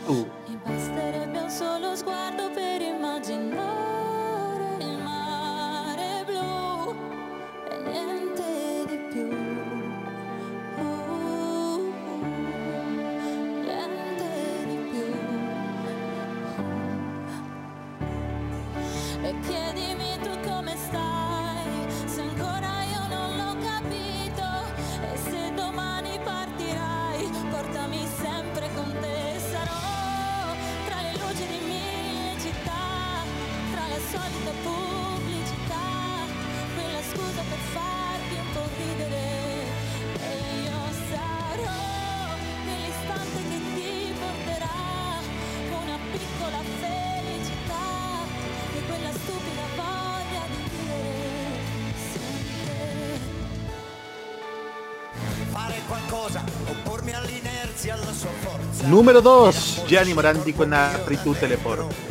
Número 2. Gianni Morandi con Apri tu Teleport.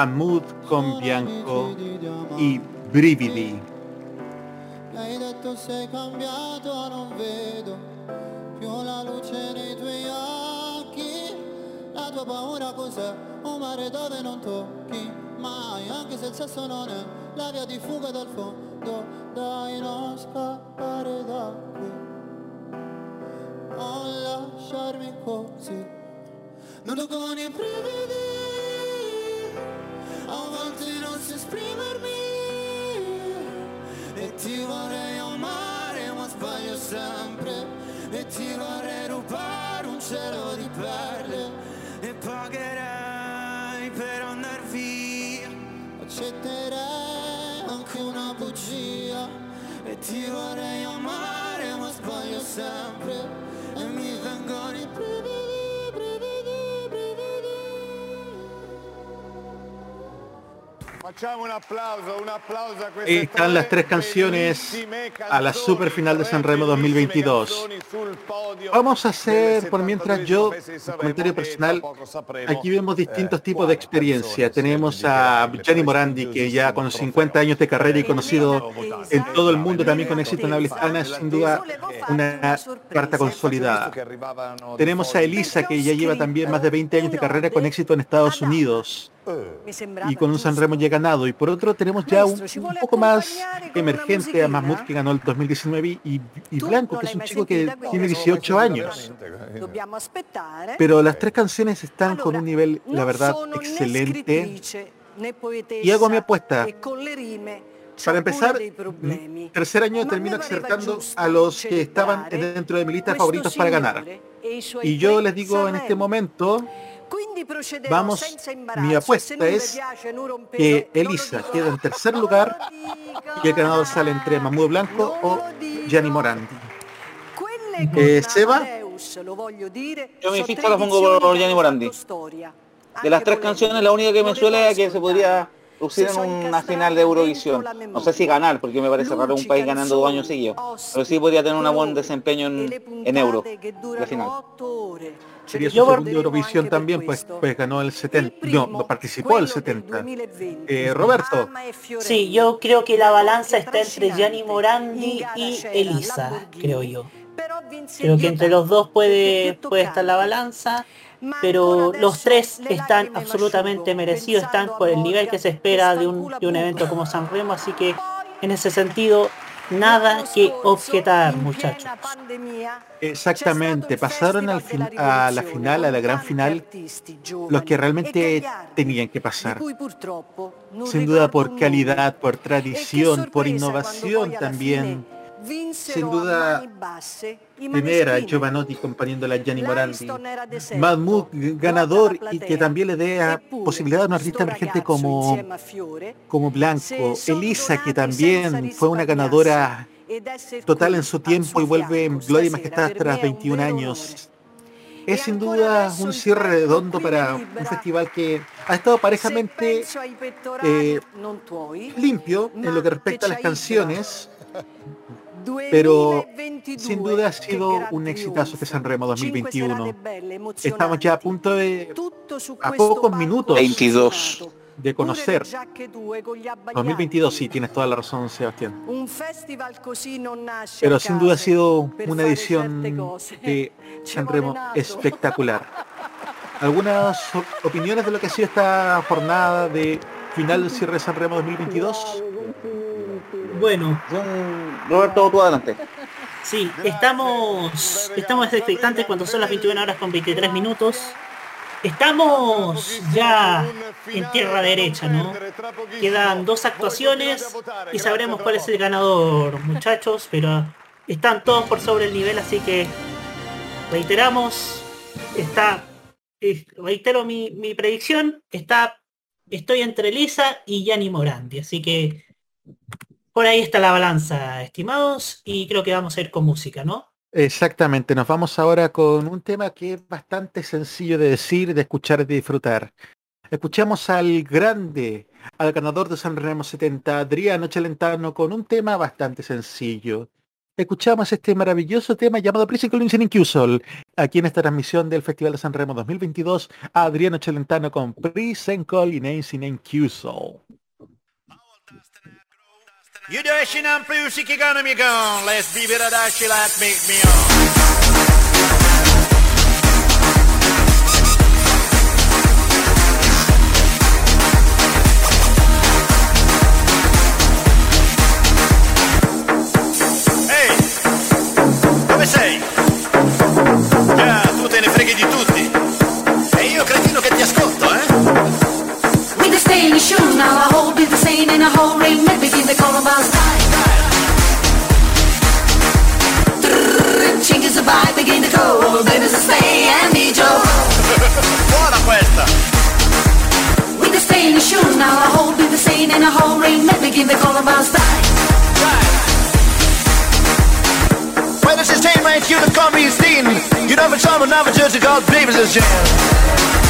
Mahmoud con Bianco y Brividi. Hai detto sei cambiato, non vedo più la luce nei tuoi occhi. La tua paura cos'è? Un mare dove non tocchi mai, anche se il sesso non è la via di fuga dal fondo. Dai, non scappare da qui. Non lasciarmi così. Non con esprimermi. E ti vorrei amare ma sbaglio sempre. E ti vorrei rubare un cielo di perle. E pagherei per andar via. Accetterei anche una bugia. E ti vorrei amare ma sbaglio sempre. E mi vengono i brividi, Queste están las tres canciones a la super final de Sanremo 2022. Vamos a hacer, por mientras yo, un comentario personal, aquí vemos distintos tipos de experiencia. Tenemos a Gianni Morandi, que ya con 50 años de carrera y conocido en todo el mundo también con éxito en habla hispana, es sin duda una carta consolidada. Tenemos a Elisa, que ya lleva también más de 20 años de carrera con éxito en Estados Unidos y con un Sanremo ya ganado. Y por otro tenemos ya un, un poco más emergente a Mahmoud que ganó el 2019 y, y Blanco, que es un chico que tiene 18 años. Dobbiamo aspettare. Pero las tres canciones están con un nivel, la verdad, excelente. Y hago mi apuesta. E Para empezar, tercer año termino acercando a los que estaban dentro de mi lista de favoritos para ganar. Y yo les digo en este momento, vamos, mi apuesta es que Elisa queda en tercer lugar y el ganador sale entre Mamudo Blanco o Gianni Morandi. Eh, Seba, Yo mi ficha la pongo por Gianni Morandi. De las tres canciones, la única que me suele es que se podría lucir en una final de Eurovisión. No sé si ganar, porque me parece raro un país ganando dos años seguidos. Pero sí podría tener un buen desempeño en, en Euro, la final. Sería su segundo Eurovisión también, pues, pues ganó el 70, no, participó el 70. Eh, Roberto, Sí, yo creo que la balanza está entre Gianni Morandi y Elisa, creo yo. Creo que entre los dos puede, puede estar la balanza, pero los tres están absolutamente merecidos, están por el nivel que se espera de un, de un evento como San Remo, así que en ese sentido, nada que objetar, muchachos. exactamente, pasaron a la final, a la gran final, los que realmente tenían que pasar. Sin duda por calidad, por tradición, por innovación también. Sin duda, primera, Giovanotti acompañándola a Gianni Morandi. Mahmoud ganador y que también le dé a posibilidad a un artista emergente como, como Blanco. Elisa, que también fue una ganadora total en su tiempo y vuelve en Gloria y Majestad tras 21 años. Es sin duda un cierre redondo para un festival que ha estado parejamente eh, limpio en lo que respecta a las canciones, pero sin duda ha sido un exitazo este Sanremo 2021. Estamos ya a punto de, a pocos minutos 22. de conocer. 2022, sí, tienes toda la razón, Sebastián. Pero sin duda ha sido una edición de Sanremo espectacular. ¿Algunas opiniones de lo que ha sido esta jornada de final del cierre de Sanremo 2022? Bueno, Roberto, tú adelante. Sí, estamos estamos expectantes cuando son las 21 horas con 23 minutos. Estamos ya en tierra derecha, ¿no? Quedan dos actuaciones y sabremos cuál es el ganador, muchachos, pero están todos por sobre el nivel, así que reiteramos, está, eh, reitero mi, mi predicción, está, estoy entre Lisa y Gianni Morandi, así que por ahí está la balanza, estimados, y creo que vamos a ir con música, ¿no? Exactamente, nos vamos ahora con un tema que es bastante sencillo de decir, de escuchar y de disfrutar. Escuchamos al grande, al ganador de San Remo 70, Adriano Celentano, con un tema bastante sencillo. Escuchamos este maravilloso tema llamado Prison Collision in Cusol, aquí en esta transmisión del Festival de San Remo 2022, a Adriano Celentano con Prison Collision in Cusol. You dashing and music gonna me gone. Let's be better dash like make me on. they call begin to stay and be Joe. With a stain in shoe, now I hold me the stain in a whole ring. Let me give the call about style When this is team, right, you the call me Steen You know the trouble, now the judge, God, baby's a jam.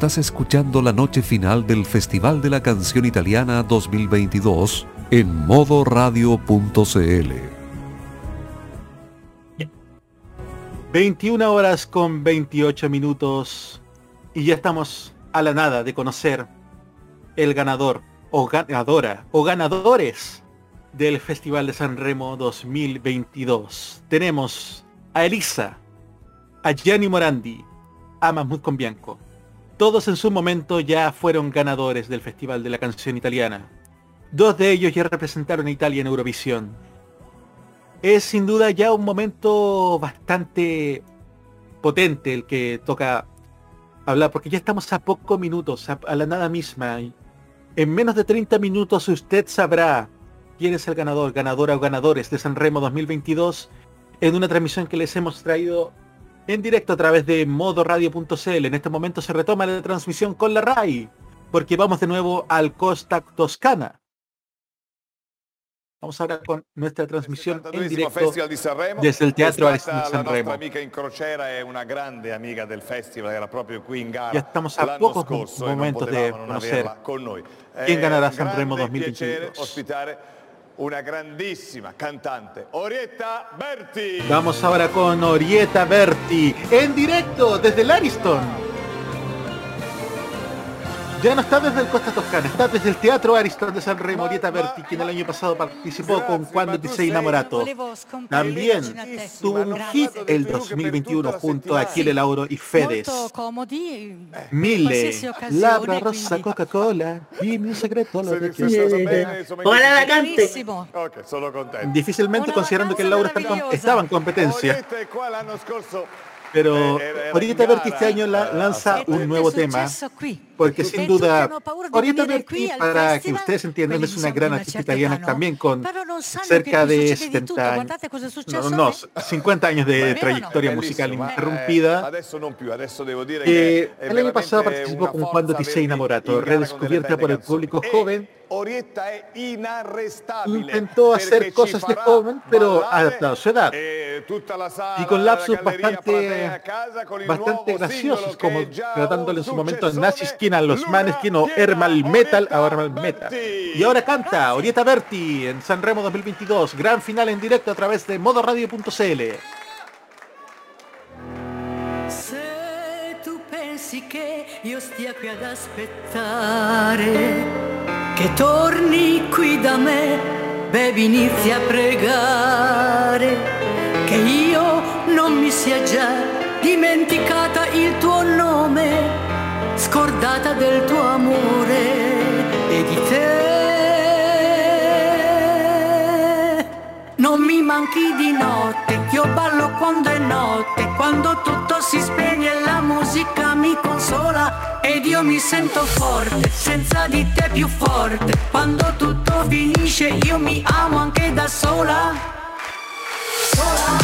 Estás escuchando la noche final del Festival de la Canción Italiana 2022 en modoradio.cl. 21 horas con 28 minutos y ya estamos a la nada de conocer el ganador o ganadora o ganadores del Festival de San Remo 2022. Tenemos a Elisa, a Gianni Morandi, a Mahmoud con Bianco. Todos en su momento ya fueron ganadores del Festival de la Canción Italiana. Dos de ellos ya representaron a Italia en Eurovisión. Es sin duda ya un momento bastante potente el que toca hablar, porque ya estamos a pocos minutos, a, la nada misma. En menos de 30 minutos usted sabrá quién es el ganador, ganadora o ganadores de San Remo 2022 en una transmisión que les hemos traído en directo a través de modoradio.cl. En este momento se retoma la transmisión con la RAI, porque vamos de nuevo al Costa Toscana. Vamos ahora con nuestra transmisión en 72esimo directo desde il Teatro nostra Sanremo. gara Ya estamos a pocos e non momentos de conocer quién ganará un Sanremo grande 2022. Una grandissima cantante, Orietta Berti. Vamos ahora con Orieta Berti en directo desde el. Ya no está desde el Costa Toscana, está desde el Teatro Ariston de San Remo, Orieta Berti, quien el año pasado participó con Cuando ti sei innamorato. También tuvo un hit el 2021 junto a Chiele Lauro y Fedes. Mille, Labra quindi- Coca-Cola, dimmi un segreto, lo que Ojalá la cante. Difícilmente considerando que el vacanza estaba en competencia. Scorso. Pero eh, in Orieta Berti este año la- eh, lanza E tutto un nuevo tema. Porque sin duda, Orieta Berti, para que ustedes entiendan, es una gran artista italiana también con cerca de succede di 70 tutto. años. No, successo no, a me. 50 años de trayectoria musical eh, interrumpida. che è el año pasado participó con Cuando ti sei averli innamorato, in gara con delle redescubierta por el público joven. Intentó hacer cosas de joven, pero adaptado a su edad. Y con lapsus la galleria bastante, a bastante graciosos, como tratándole en su momento successore, Nazi Skin a los Maneskin o Hermal Metal a Hermal Metal. Y ahora canta Orieta Berti en Sanremo 2022, gran final en directo a través de modoradio.cl. Se tu pensi che io stia qui ad aspettare, che torni qui da me, bevi inizi a pregare, che io non mi sia già dimenticata il tuo nome, scordata del tuo amore e di te. manchi di notte, io ballo quando è notte, quando tutto si spegne e la musica mi consola ed io mi sento forte, senza di te più forte, quando tutto finisce io mi amo anche da. Sola, sola,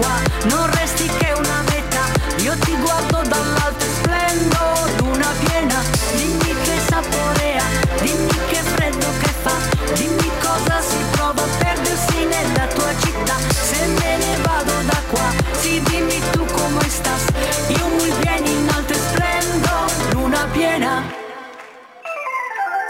qua, non resti che una metà. Io ti guardo dall'alto e splendo, luna piena. Dimmi che saporea, dimmi che freddo che fa, dimmi cosa si prova a perdersi nella tua città. Se me ne vado da qua, sì dimmi tu come stas. Io muy bien in alto e splendo, luna piena.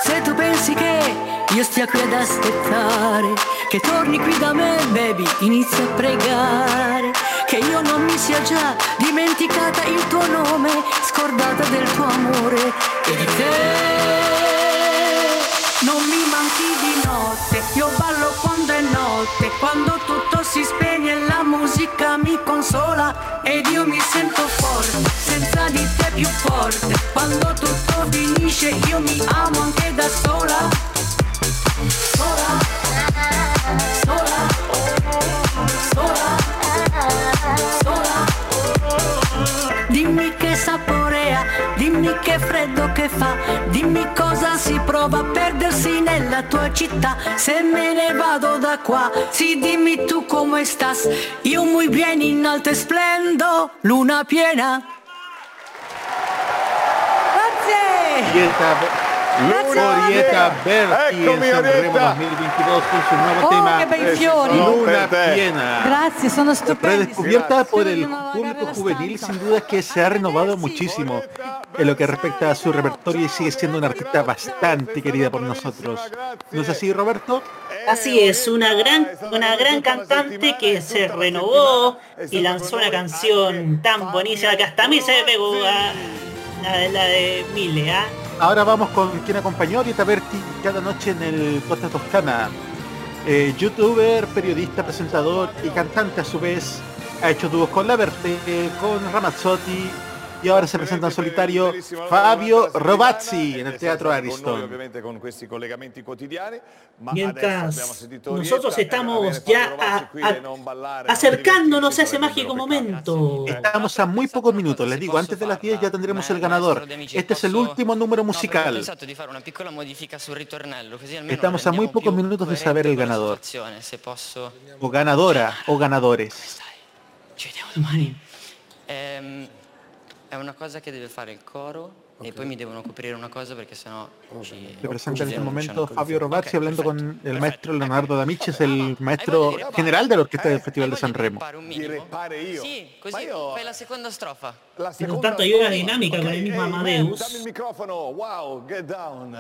Se tu pensi che io stia qui ad aspettare, che torni qui da me, baby, inizia a pregare, che io non mi sia già dimenticata il tuo nome, scordata del tuo amore. E di te. Non mi manchi di notte, io ballo quando è notte, quando tutto si spegne la musica mi consola. Ed io mi sento forte, senza di te più forte, quando tutto finisce io mi amo anche da. Sola, sola, Dimmi che saporea, dimmi che freddo che fa, dimmi cosa si prova a perdersi nella tua città. Se me ne vado da qua, sì dimmi tu come stas. Io muy bien in alto e splendo, luna piena. Orieta, Grazie. Orieta Berti Eccomi, en Sanremo Orietta. 2022 con su nuevo Oh, tema che bei fiori. Luna. Piena. Grazie, sono stupendi. Redescubierta por el público juvenil, sin duda que se ha renovado muchísimo en lo que respecta a su repertorio y sigue siendo una artista bastante querida por nosotros. ¿No es así, Roberto? Así es, una gran, una gran cantante que se renovó y lanzó una canción tan buenísima que hasta a mí se me pegó a la, de- la de Mile, ¿ah? Ahora vamos con quien acompañó a Orieta Berti cada noche en el Costa Toscana. Eh, youtuber, periodista, presentador y cantante a su vez. Ha hecho dúos con La Verte, con Ramazzotti y ahora se presenta en solitario Fabio Robazzi en el Teatro Ariston. Mientras nosotros estamos ya a- a- e acercándonos a ese mágico momento. Estamos a muy pocos minutos, les digo, antes de las 10 ya tendremos el ganador. Este es el último número musical. Estamos a muy pocos minutos de saber el ganador. O ganadora o ganadores. Ci vediamo domani. È una cosa che deve fare il coro e poi mi devono coprire una cosa perché sennò ci... Le presenta en este momento Fabio Robazzi hablando con el maestro Leonardo D'Amici, es el maestro general del orquesta del Festival di Sanremo. Di repare io. Sì, così io- fai la seconda strofa. La seconda tanto hay una strofa. dinámica con el mismo Amadeus. dammi il microfono. Wow, get down.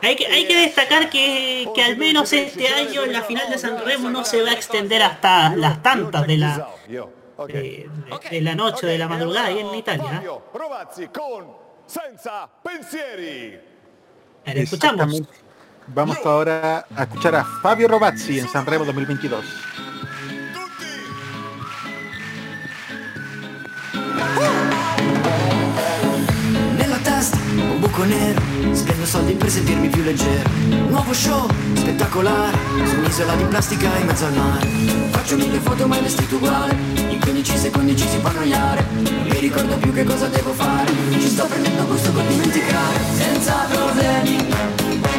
Hay que, hay que destacar que, que al menos este año la final de San Remo no se va a extender hasta las tantas de la, Io. Ok. de, de- de la noche, de la madrugada ahí en Italia. ¿eh? Fabio Rovazzi con Senza Pensieri. A ver, escuchamos. Vamos ahora a escuchar a Fabio Robazzi en Sanremo 2022. Buco nero Spendo soldi per sentirmi più leggero. Nuovo show, spettacolare Su un'isola di plastica in mezzo al mare. Faccio mille foto mai vestito uguale In 15 secondi ci si può annoiare. Non mi ricordo più che cosa devo fare Ci sto prendendo gusto per dimenticare. Senza problemi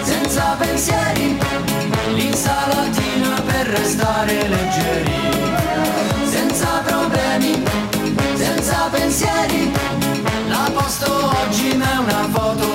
Senza pensieri L'insalatina per restare leggeri. Senza problemi la posto oggi ma è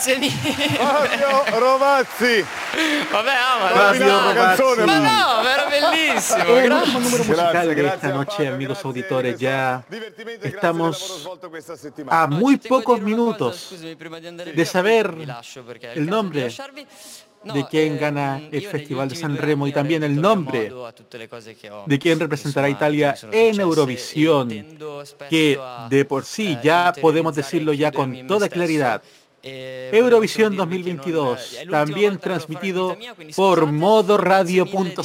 piace Fabio Rovazzi. Vabbè, ama Fabio Rovazzi. Ma no, era bellísimo. Eh, grazie. Grazie, esta noche, amigos auditores, ya estamos a muy pocos minutos de saber el nombre de quién gana el Festival de San Remo y también el nombre de quién representará a Italia en Eurovisión, que de por sí ya podemos decirlo ya con toda claridad. Eurovisión 2022, también transmitido por modoradio.cl.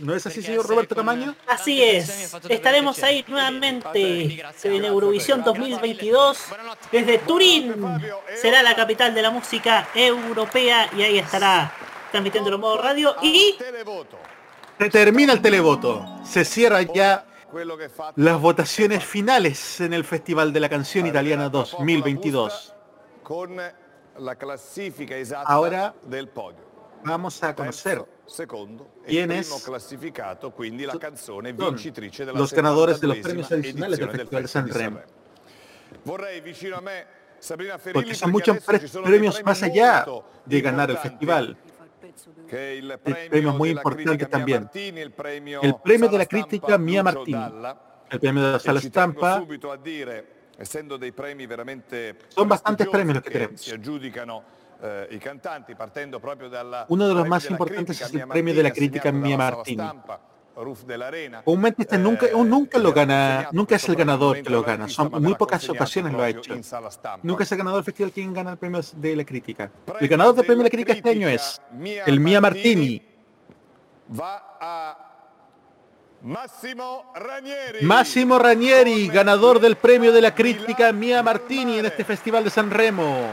¿No es así, señor Roberto Camaño? Así es, estaremos ahí nuevamente. En Eurovisión 2022 desde Turín. Será la capital de la música europea y ahí estará transmitiendo en modo radio. Y... Se termina el televoto, se cierra ya las votaciones finales en el Festival de la Canción Italiana 2022. Ahora vamos a conocer quiénes son los ganadores de los premios adicionales del Festival de San Remo. Porque son muchos premios más allá de ganar el festival el premio muy importante también. El premio de la crítica Mia Martini, el premio de la sala stampa. Son bastantes premios los que tenemos. Uno de los más importantes es el premio de la crítica Mia Martini. Comúnmente nunca, Eh, nunca lo gana, nunca es el ganador que lo gana. Son muy pocas ocasiones lo ha hecho. Nunca es el ganador del festival quien gana el premio de la crítica. El ganador del premio de la crítica este año es el Mia Martini. Va a Massimo Ranieri. Máximo Ranieri, ganador del premio de la crítica Mia Martini en este Festival de San Remo.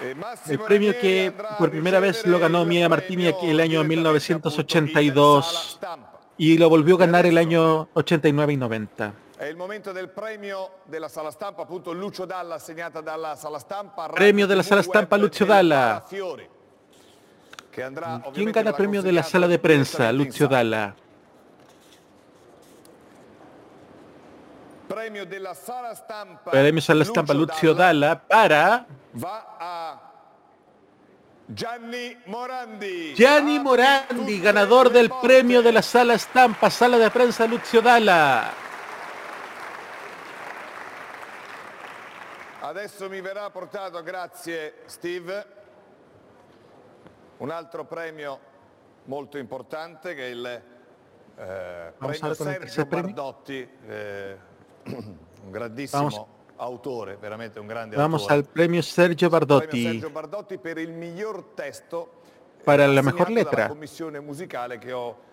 E El premio que por primera vez lo ganó Mia Martini el año direttamente, appunto, in Sala 1982 Stampa. y lo volvió a ganar el año 89 y 90. È il momento del premio della Sala Stampa, appunto Lucio Dalla assegnata dalla Sala Stampa. Premio della Sala Stampa Lucio Dalla. ¿Quién gana premio de la sala de prensa? Lucio. Dalla. Premio della Sala Stampa. Premio Sala Stampa Lucio Dalla para va a Gianni Morandi. Gianni Morandi, ganador del premio de la Sala Stampa, Sala de Prensa Lucio Dalla. Adesso mi verrà portato, grazie Steve, un altro premio molto importante che è il eh, premio Sergio. Bardotti, eh, un grandissimo Vamos. autore, veramente un grande Vamos autore. al premio Sergio Premio Bardotti Sergio Bardotti per il miglior testo eh, para la mejor letra,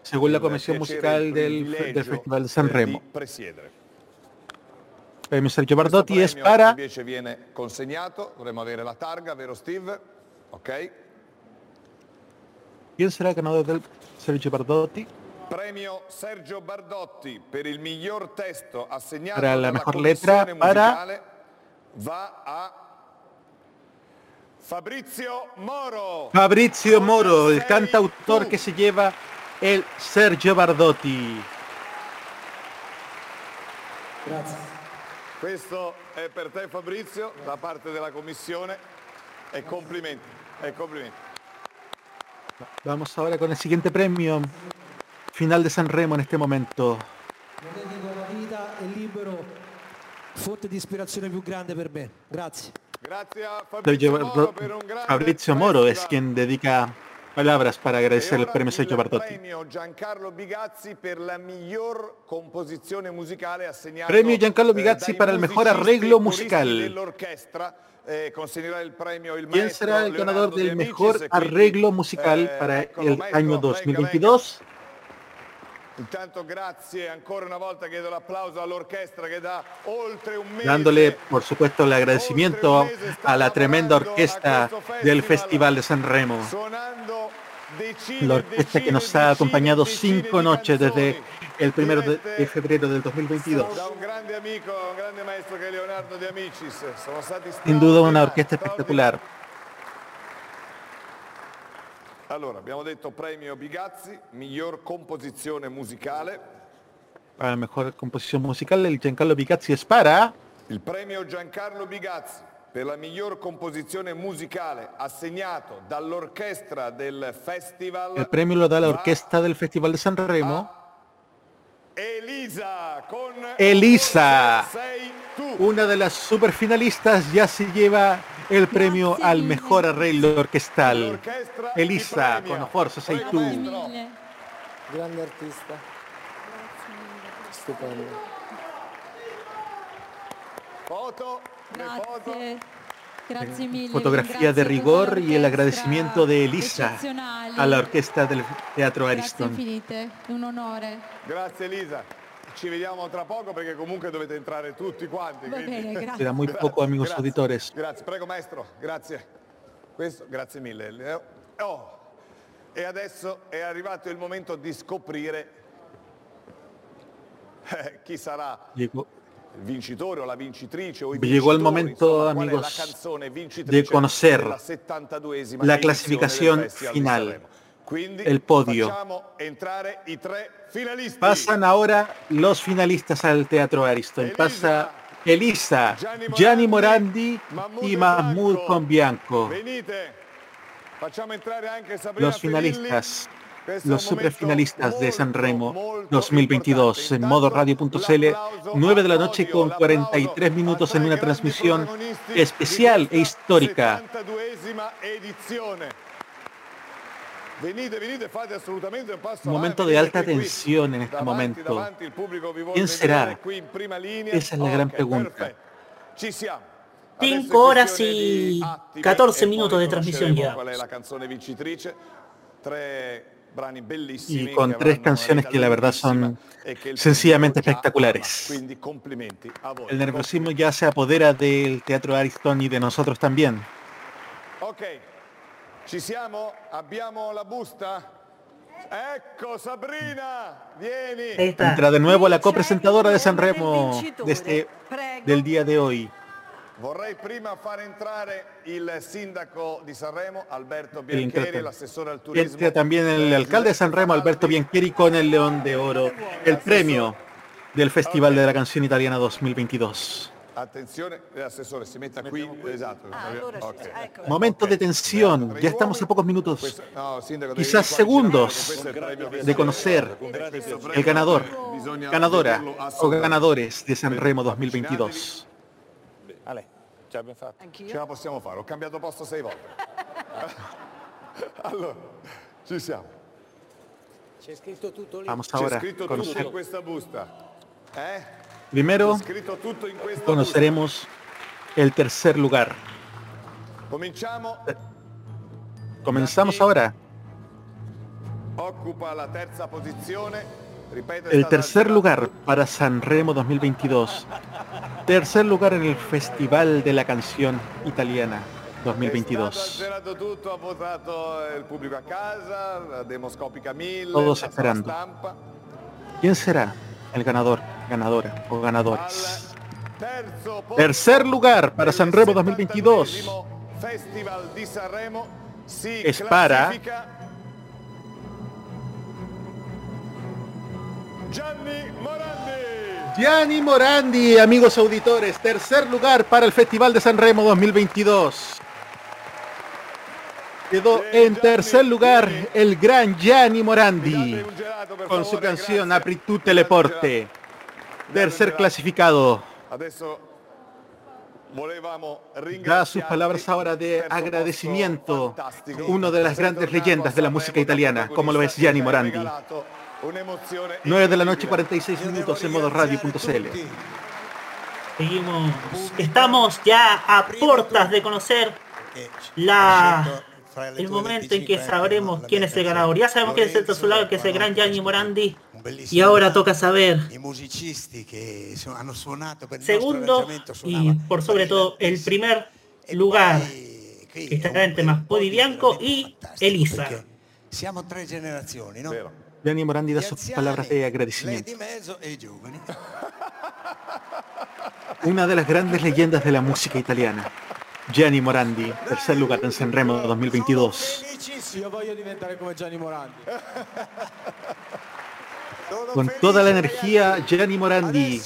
según la comisión e musical del, Festival de Sanremo. di presiedere. Premio Sergio Bardotti es para invece viene consegnato, dovremmo avere la targa, vero Steve? Ok. ¿Quién será el ganador del Sergio Bardotti? Premio Sergio Bardotti per il miglior testo assegnato Para la mejor letra, para- musicale va a Fabrizio Moro. Fabrizio Moro, el cantautor que se lleva el Sergio Bardotti. Questo è per te Fabrizio da parte della commissione e complimenti. E complimenti. Vamos ahora con el siguiente premio. Final de San Remo en este momento. E fonte di ispirazione più grande per me. Grazie. Grazie a Fabrizio Moro per un grande Fabrizio Moro es quien dedica palabras para agradecer el premio Sergio Bardotti. premio Giancarlo Bigazzi per la miglior composizione musicale assegnato Premio Giancarlo eh, Bigazzi dai para el mejor arreglo e musical. dell'orchestra. Eh, il premio il ¿Quién será el ganador del mejor e arreglo musical eh, para eccolo, el maestro, año venga, 2022? Intanto grazie, ancora una volta chiedo l'applauso all'orchestra che da oltre un mese Dándole, por supuesto, el agradecimiento a la tremenda orquesta del Festival de San Remo. La orquesta que nos ha acompañado cinco noches desde el primero de, febrero del 2022. da un grande amico, un grande maestro che è Leonardo De Amicis. Sono stati Sin duda una orquesta espectacular. Allora, abbiamo detto premio Bigazzi, miglior composizione musicale. Para la mejor composición musical, el Giancarlo Bicazzi es para Il premio Giancarlo Bigazzi per la miglior composizione musicale assegnato dall'orchestra del festival el premio lo da la orquesta del Festival de San Remo. Elisa con Elisa, una de las superfinalistas, ya se lleva el premio al mejor arreglo orquestal. Elisa, con Forza sei tu. Grande artista. Stupendo. Foto, foto. Grazie mille. Fotografía de rigor y el agradecimiento de Elisa a la orquesta del Teatro Ariston. infinite, un. Grazie Elisa. Ci vediamo tra poco perché comunque dovete entrare tutti quanti. Va quindi- bene, grazie. Queda muy poco, amigos grazie, auditores. Grazie, prego maestro, grazie. Questo, grazie mille. Eh, Oh, e adesso è arrivato il momento di scoprire eh, chi sarà Llegó, llegó el momento, amigos, de conocer della 72esima la clasificación final, el podio. Pasan ahora los finalistas al Teatro Ariston. Pasa Elisa, Gianni Morandi y Mahmoud Conbianco. Los finalistas, los superfinalistas de San Remo molto 2022 en modo radio.cl, 9 de la noche con 43 minutos en una transmisión especial e histórica. 72esima edizione. Venite, venite, fate assolutamente un passo Un momento de alta tensión en este momento. ¿Quién será? Esa es la gran pregunta. perfetto. Ci siamo. 5 horas y 14 minutos de transmisión ya. Y con tres canciones que la verdad son e sencillamente espectaculares. El nerviosismo ya se apodera del Teatro Ariston y de nosotros también. Ok, ci siamo? Abbiamo la busta? Ecco Sabrina, vieni. Entra de nuevo la copresentadora de San Remo de este, del día de hoy. Vorrei prima far entrare il sindaco di Sanremo, Alberto El Biancheri, intérprete. l'assessore al turismo. Entra también el alcalde de San Remo, Alberto Biancheri, con el León de Oro, el premio del Festival de la Canción Italiana 2022. Attenzione, l'assessore si metta qui. Esatto. Ok. Momento de tensión, ya estamos a pocos minutos, quizás segundos, de conocer el ganador, ganadora o ganadores de San Remo 2022. Ce l'abbiamo fatta. Ce la possiamo fare, ho cambiato posto sei volte. allora, ci siamo. C'è scritto tutto lì. Vamos C'è scritto tutto conocer. in questa busta. Eh? Primero C'è scritto tutto in questa conoceremos el tercer lugar. busta. Cominciamo. Comenzamos ahora. Occupa la terza posizione. El tercer lugar para San Remo 2022. Tercer lugar en el Festival de la Canción Italiana È 2022. stato azzerato tutto, ha votato il pubblico a casa, la demoscopica 1000, Todos esperando. ¿Quién será el ganador, ganadora o ganadores? Tercer lugar para San Remo 2022 72esimo Festival di Sanremo si es para Gianni Morandi. Gianni Morandi, amigos auditores. Tercer lugar para el Festival de San Remo 2022. Quedó en tercer lugar el gran Gianni Morandi con su canción Apri tu teleporte. Tercer clasificado. Da sus palabras ahora de agradecimiento, uno de las grandes leyendas de la música italiana, como lo es Gianni Morandi. 9 de la noche, 46 minutos en modo radio.cl. Seguimos. Estamos ya a puertas de conocer la el momento en que sabremos quién es el ganador. Ya sabemos quién es el titulado, que es el gran Gianni Morandi. Y ahora toca saber segundo y por sobre todo el primer lugar que estará entre Maspodi Bianco y Elisa. Siamo tre generazioni, no? Gianni Morandi da sus palabras de agradecimiento. Una de las grandes leyendas de la música italiana. Gianni Morandi, tercer lugar en Sanremo 2022. Io voglio diventare come Gianni Morandi. Con toda la energía, Gianni Morandi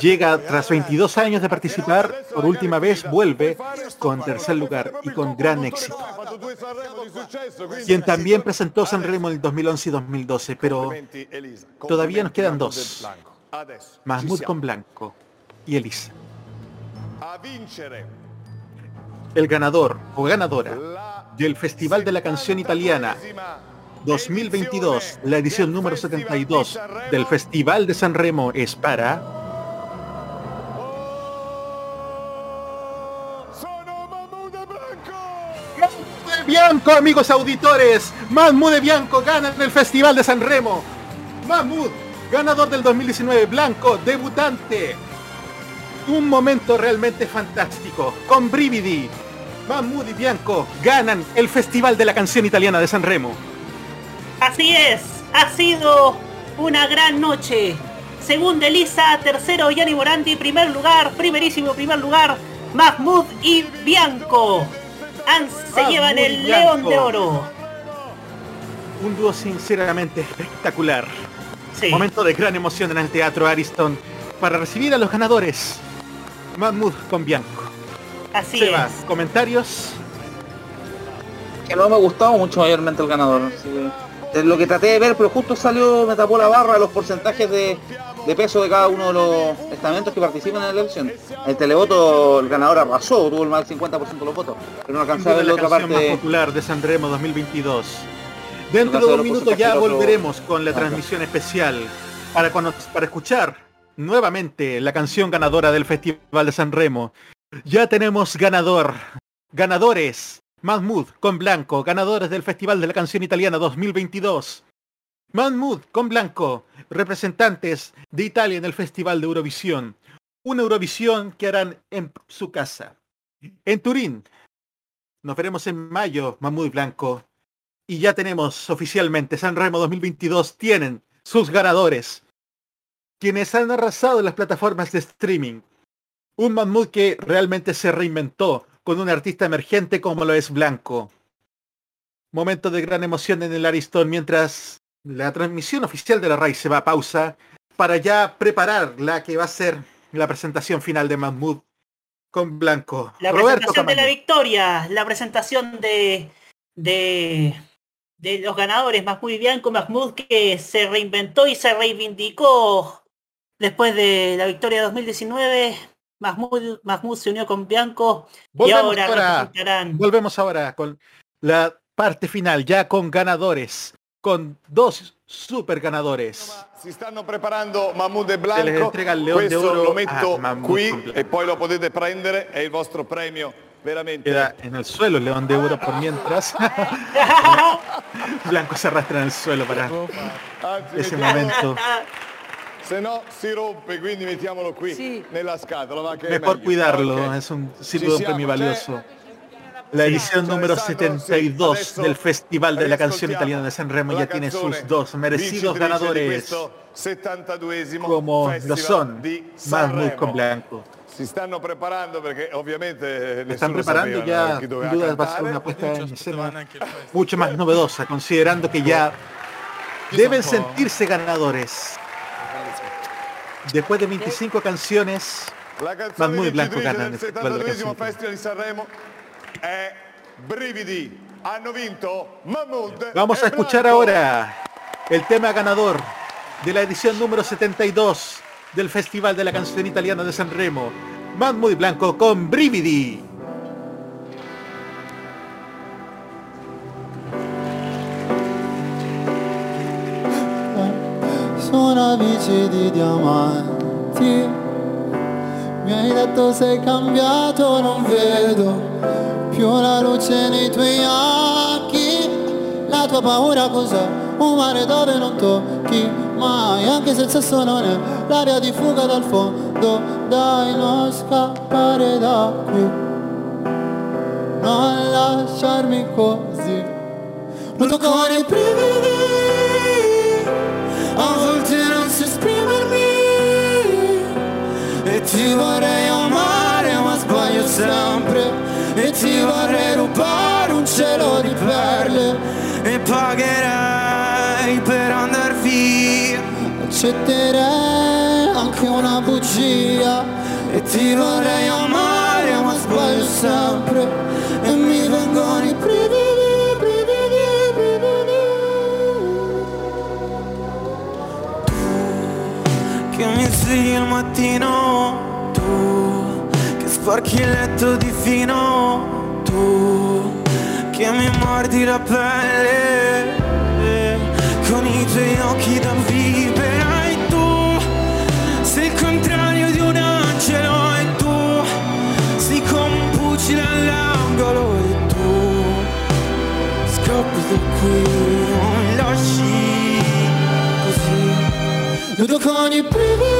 llega tras 22 años de participar, por última vez vuelve con tercer lugar y con gran éxito. Quien también presentó Sanremo en el 2011 y 2012, pero todavía nos quedan dos. Mahmoud con Blanco y Elisa. El ganador o ganadora del Festival de la Canción Italiana 2022, la edición número 72 del Festival de San Remo es para... Bianco, amigos auditores. Mahmoud de Bianco gana en el Festival de San Remo. Mahmoud, ganador del 2019, Blanco, debutante. Un momento realmente fantástico. Con Brividi, Mahmoud y Bianco ganan el Festival de la Canción Italiana de San Remo. Así es, ha sido una gran noche. Segundo Elisa, tercero Gianni Morandi, primer lugar, primerísimo primer lugar, Mahmoud y Bianco. Han- se Mahmoud llevan el. León de Oro. Un dúo sinceramente espectacular. Momento de gran emoción en el Teatro Ariston para recibir a los ganadores. Mahmoud con Bianco. Así Sebas, es. comentarios. que no me ha gustado mucho mayormente el ganador. así que, es lo que traté de ver, pero justo salió, me tapó la barra los porcentajes de, de peso de cada uno de los estamentos que participan en la elección. El televoto, el ganador arrasó, tuvo el más del 50% de los votos, pero no alcanzé a ver la otra canción más parte. popular de San Remo 2022. Dentro de un minuto ya volveremos con la transmisión especial para, para escuchar nuevamente la canción ganadora del Festival de San Remo. Ya tenemos ganador, ganadores, Mahmoud con Blanco, ganadores del Festival de la Canción Italiana 2022. Mahmoud con Blanco, representantes de Italia en el Festival de Eurovisión. Una Eurovisión que harán en su casa. En Turín, nos veremos en mayo, Mahmoud Blanco. Y ya tenemos oficialmente San Remo 2022 tienen sus ganadores. Quienes han arrasado en las plataformas de streaming. Un Mahmoud que realmente se reinventó con un artista emergente como lo es Blanco. Momento de gran emoción en el Ariston mientras la transmisión oficial de la RAI se va a pausa para ya preparar la que va a ser la presentación final de Mahmoud con Blanco. La Roberto presentación de la victoria, la presentación de, de, de los ganadores, Mahmoud y Bianco, Mahmoud que se reinventó y se reivindicó después de la victoria de 2019. Mahmoud, Mahmoud se unió con Bianco y ahora ahora, representarán volvemos ahora con la parte final, ya con ganadores, con dos super ganadores. Si stanno preparando Mahmoud e Se les Blanco, entrega il Leone questo d'Oro lo a metto Mahmoud qui Blanco. e poi lo potete prendere, è il vostro premio veramente. Queda en el suelo el león de oro por mientras. Blanco se arrastra en el suelo para ese momento. Se no si rompe, quindi mettiamolo qui nella scatola, va che Mejor cuidarlo, Ok. es un sirve de un premio valioso. La edición número 72 del Festival de la Canción Italiana de San Remo ya tiene sus dos merecidos ganadores, questo 72esimo como lo Festival son Mahmoud con Blanco. Si stanno preparando perché ovviamente Están preparando ya, sin duda va a ser una puesta en escena mucho más novedosa, considerando que ya deben sentirse ganadores. Después de 25 canciones, Mahmoud y Blanco ganan el Festival de la 72esimo Canción. È Brividi. hanno vinto Mahmood Vamos a e escuchar ahora el tema ganador de la edición número 72 del Festival de la Canción Italiana de San Remo. Mahmoud Blanco con Brividi. Sono amici di diamanti Mi hai detto sei cambiato, non vedo Più la luce nei tuoi occhi. La tua paura cos'è? Un mare dove non tocchi mai Anche se il sesso non è l'aria di fuga dal fondo. Dai non scappare da qui. Non lasciarmi così. Nudo con i ti vorrei amare ma sbaglio sempre. E ti vorrei rubare un cielo di perle. E pagherei per andar via. Accetterei anche una bugia. E ti vorrei amare ma sbaglio sempre. E mi vengono i brividi, che mi svegli al mattino letto di fino Tu che mi mordi la pelle Con i tuoi occhi da vivere E tu sei il contrario di un angelo E tu sei come un all'angolo E tu scappi da qui Non lasci così. Nudo con i brividi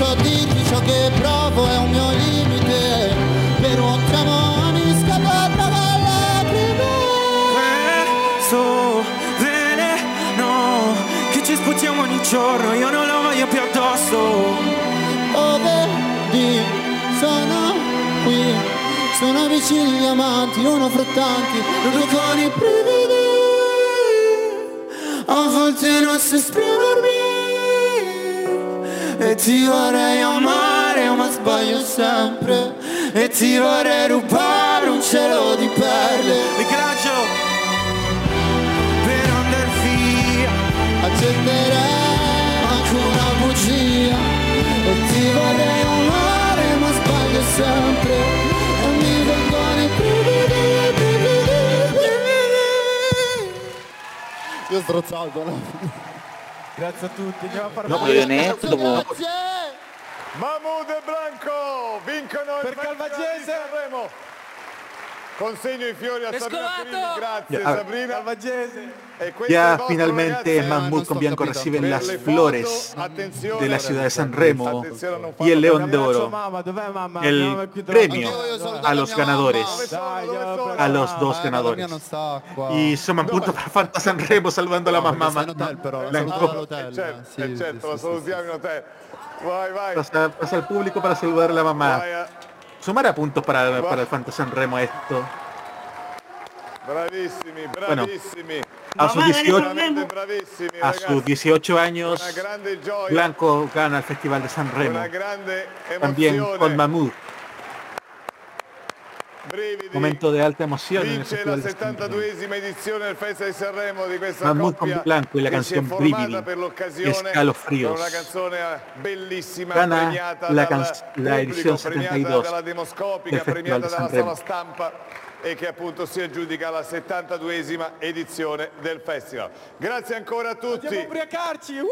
so dirti ciò che provo, è un mio limite, per un tramo mi scappa tra lacrime. Questo veleno che ci sputiamo ogni giorno, io non lo voglio più addosso. Oh vedi, sono qui sono vicini gli amanti, uno fra tanti, nudo con i brividi A volte non so esprimermi E ti vorrei amare ma sbaglio sempre. E ti vorrei rubare un cielo di perle. Michelangelo Per andar via Accetterei anche una bugia. E ti vorrei amare ma sbaglio sempre. E mi Io strozzato, no? Grazie a tutti, andiamo a fare No, Leonetto, dopo- Mahmoud e Blanco vincono il Per di Calvagese. Sanremo. Consegno i fiori a Sabrina grazie Ya. Sabrina. Calvagese. E Ya finalmente. Mahmoud con Bianco reciben las flores de la ciudad de San Remo y el León de. Oro, el premio a los ganadores, andiamo a los dos ganadores. Y suman puntos para Fanta San Remo salvando la mamá. Eh, eh. Pasa, pasa al público para saludar a la mamá. Eh. Sumará puntos para, para el Fanta San Remo esto. Bravissimi, Bueno, bravissimi. a sus Mamma, 18 veramente bravissimi, A sus 18 años, Blanco gana el Festival de San Remo. También con Mahmoud. Brividi. Momento de alta emoción en el Vince la Festival de San Remo. 72esima edizione del Festival di Sanremo di questa Mahmoud coppia con Blanco y la che canción si è formata Brividi. per l'occasione Escalofríos. con una canzone bellissima Gana premiata la dal can- la premiata 72 dalla demoscopica, del Festival premiata di dalla Sanremo. sala stampa e che appunto si aggiudica la 72esima edizione del festival. Grazie ancora a tutti.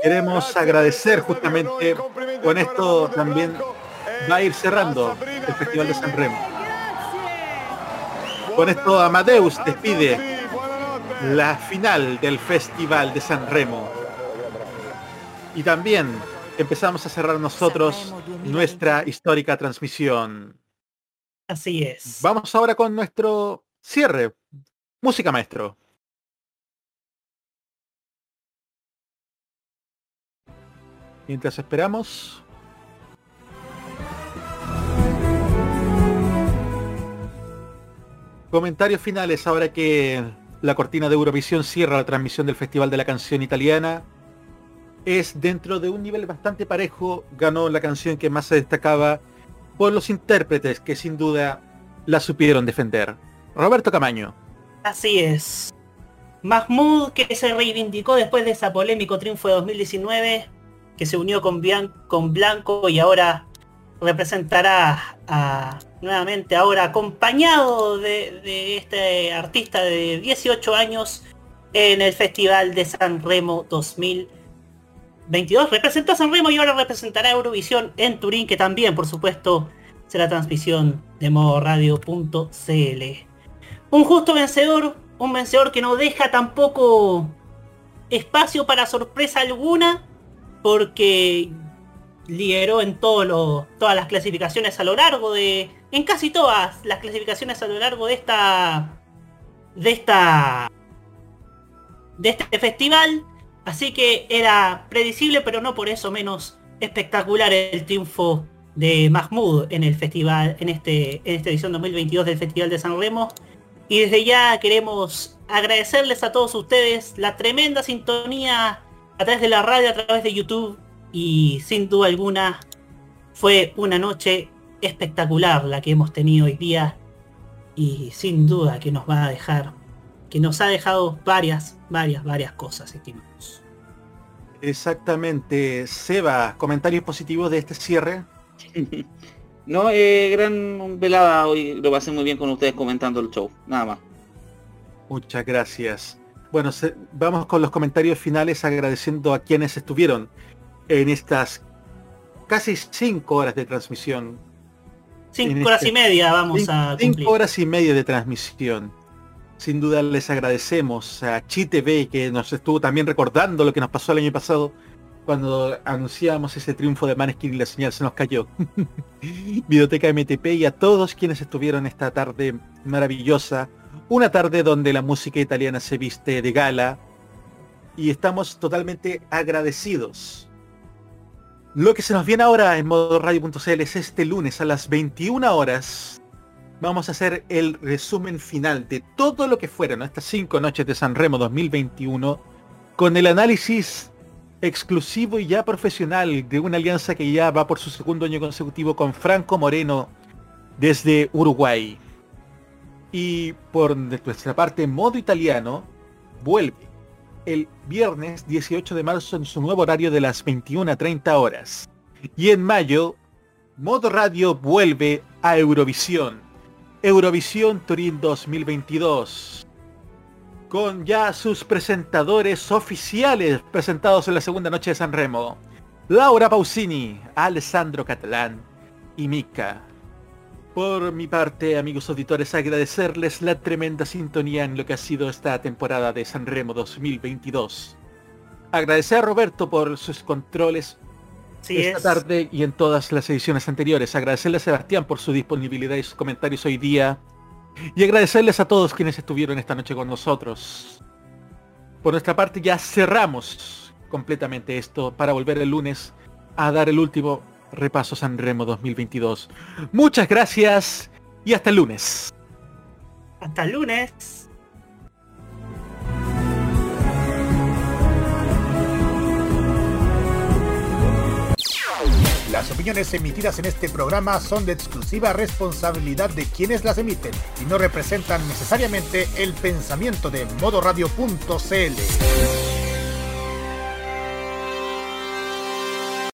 Queremos agradecer justamente, con esto también va a ir cerrando el Festival de San Remo. Con esto Amadeus despide la final del Festival de San Remo. Y también empezamos a cerrar nosotros nuestra histórica transmisión. Así es. Vamos ahora con nuestro cierre. Música maestro. Mientras esperamos. Comentarios finales ahora que la cortina de Eurovisión cierra la transmisión del Festival de la Canción Italiana. Es dentro de un nivel bastante parejo. Ganó la canción que más se destacaba por los intérpretes que sin duda la supieron defender. Roberto Camaño. Así es. Mahmoud que se reivindicó después de ese polémico triunfo de 2019, que se unió con, con Blanco y ahora representará a- nuevamente ahora acompañado de, este artista de 18 años en el Festival de San Remo 2022. Representó a San Remo y ahora representará a Eurovisión en Turín, que también, por supuesto, será transmisión de modoradio.cl. Un justo vencedor, un vencedor que no deja tampoco espacio para sorpresa alguna, porque lideró en todo lo- todas las clasificaciones a lo largo de, en casi todas las clasificaciones a lo largo de esta, de esta, de este festival. Así que era predecible, pero no por eso menos espectacular el triunfo de Mahmoud en el festival, en este, en esta edición 2022 del Festival de San Remo. Y desde ya queremos agradecerles a todos ustedes la tremenda sintonía a través de la radio, a través de YouTube. Y sin duda alguna fue una noche espectacular la que hemos tenido hoy día. Y sin duda que nos va a dejar, que nos ha dejado varias, varias, varias cosas, estimados. Exactamente. Seba, comentarios positivos de este cierre. No, eh, gran velada hoy, lo pasé muy bien con ustedes comentando el show, nada más. Muchas gracias. Bueno, se- vamos con los comentarios finales agradeciendo a quienes estuvieron en estas casi cinco horas de transmisión. Cinco horas este- y media vamos a Cinco cumplir. horas y media de transmisión. Sin duda les agradecemos a ChiTV que nos estuvo también recordando lo que nos pasó el año pasado cuando anunciamos ese triunfo de Maneskin y la señal se nos cayó. Videoteca MTP y a todos quienes estuvieron esta tarde maravillosa. Una tarde donde la música italiana se viste de gala y estamos totalmente agradecidos. Lo que se nos viene ahora en modo radio.cl es este lunes a las 21 horas. Vamos a hacer el resumen final de todo lo que fueron estas cinco noches de San Remo 2021 con el análisis exclusivo y ya profesional de una alianza que ya va por su segundo año consecutivo con Franco Moreno desde Uruguay. Y por nuestra parte, modo italiano vuelve el viernes 18 de marzo en su nuevo horario de las 21 a 30 horas. Y en mayo, modo radio vuelve a Eurovisión. Eurovisión Turín 2022 con ya sus presentadores oficiales presentados en la segunda noche de San Remo. Laura Pausini, Alessandro Catalán y Mika. Por mi parte, amigos auditores, agradecerles la tremenda sintonía en lo que ha sido esta temporada de San Remo 2022. Agradecer a Roberto por sus controles esta es. tarde y en todas las ediciones anteriores. Agradecerle a Sebastián por su disponibilidad y sus comentarios hoy día. Y agradecerles a todos quienes estuvieron esta noche con nosotros. Por nuestra parte ya cerramos completamente esto para volver el lunes a dar el último repaso San Remo 2022. Muchas gracias y hasta el lunes. Hasta el lunes. Las opiniones emitidas en este programa son de exclusiva responsabilidad de quienes las emiten y no representan necesariamente el pensamiento de modoradio.cl.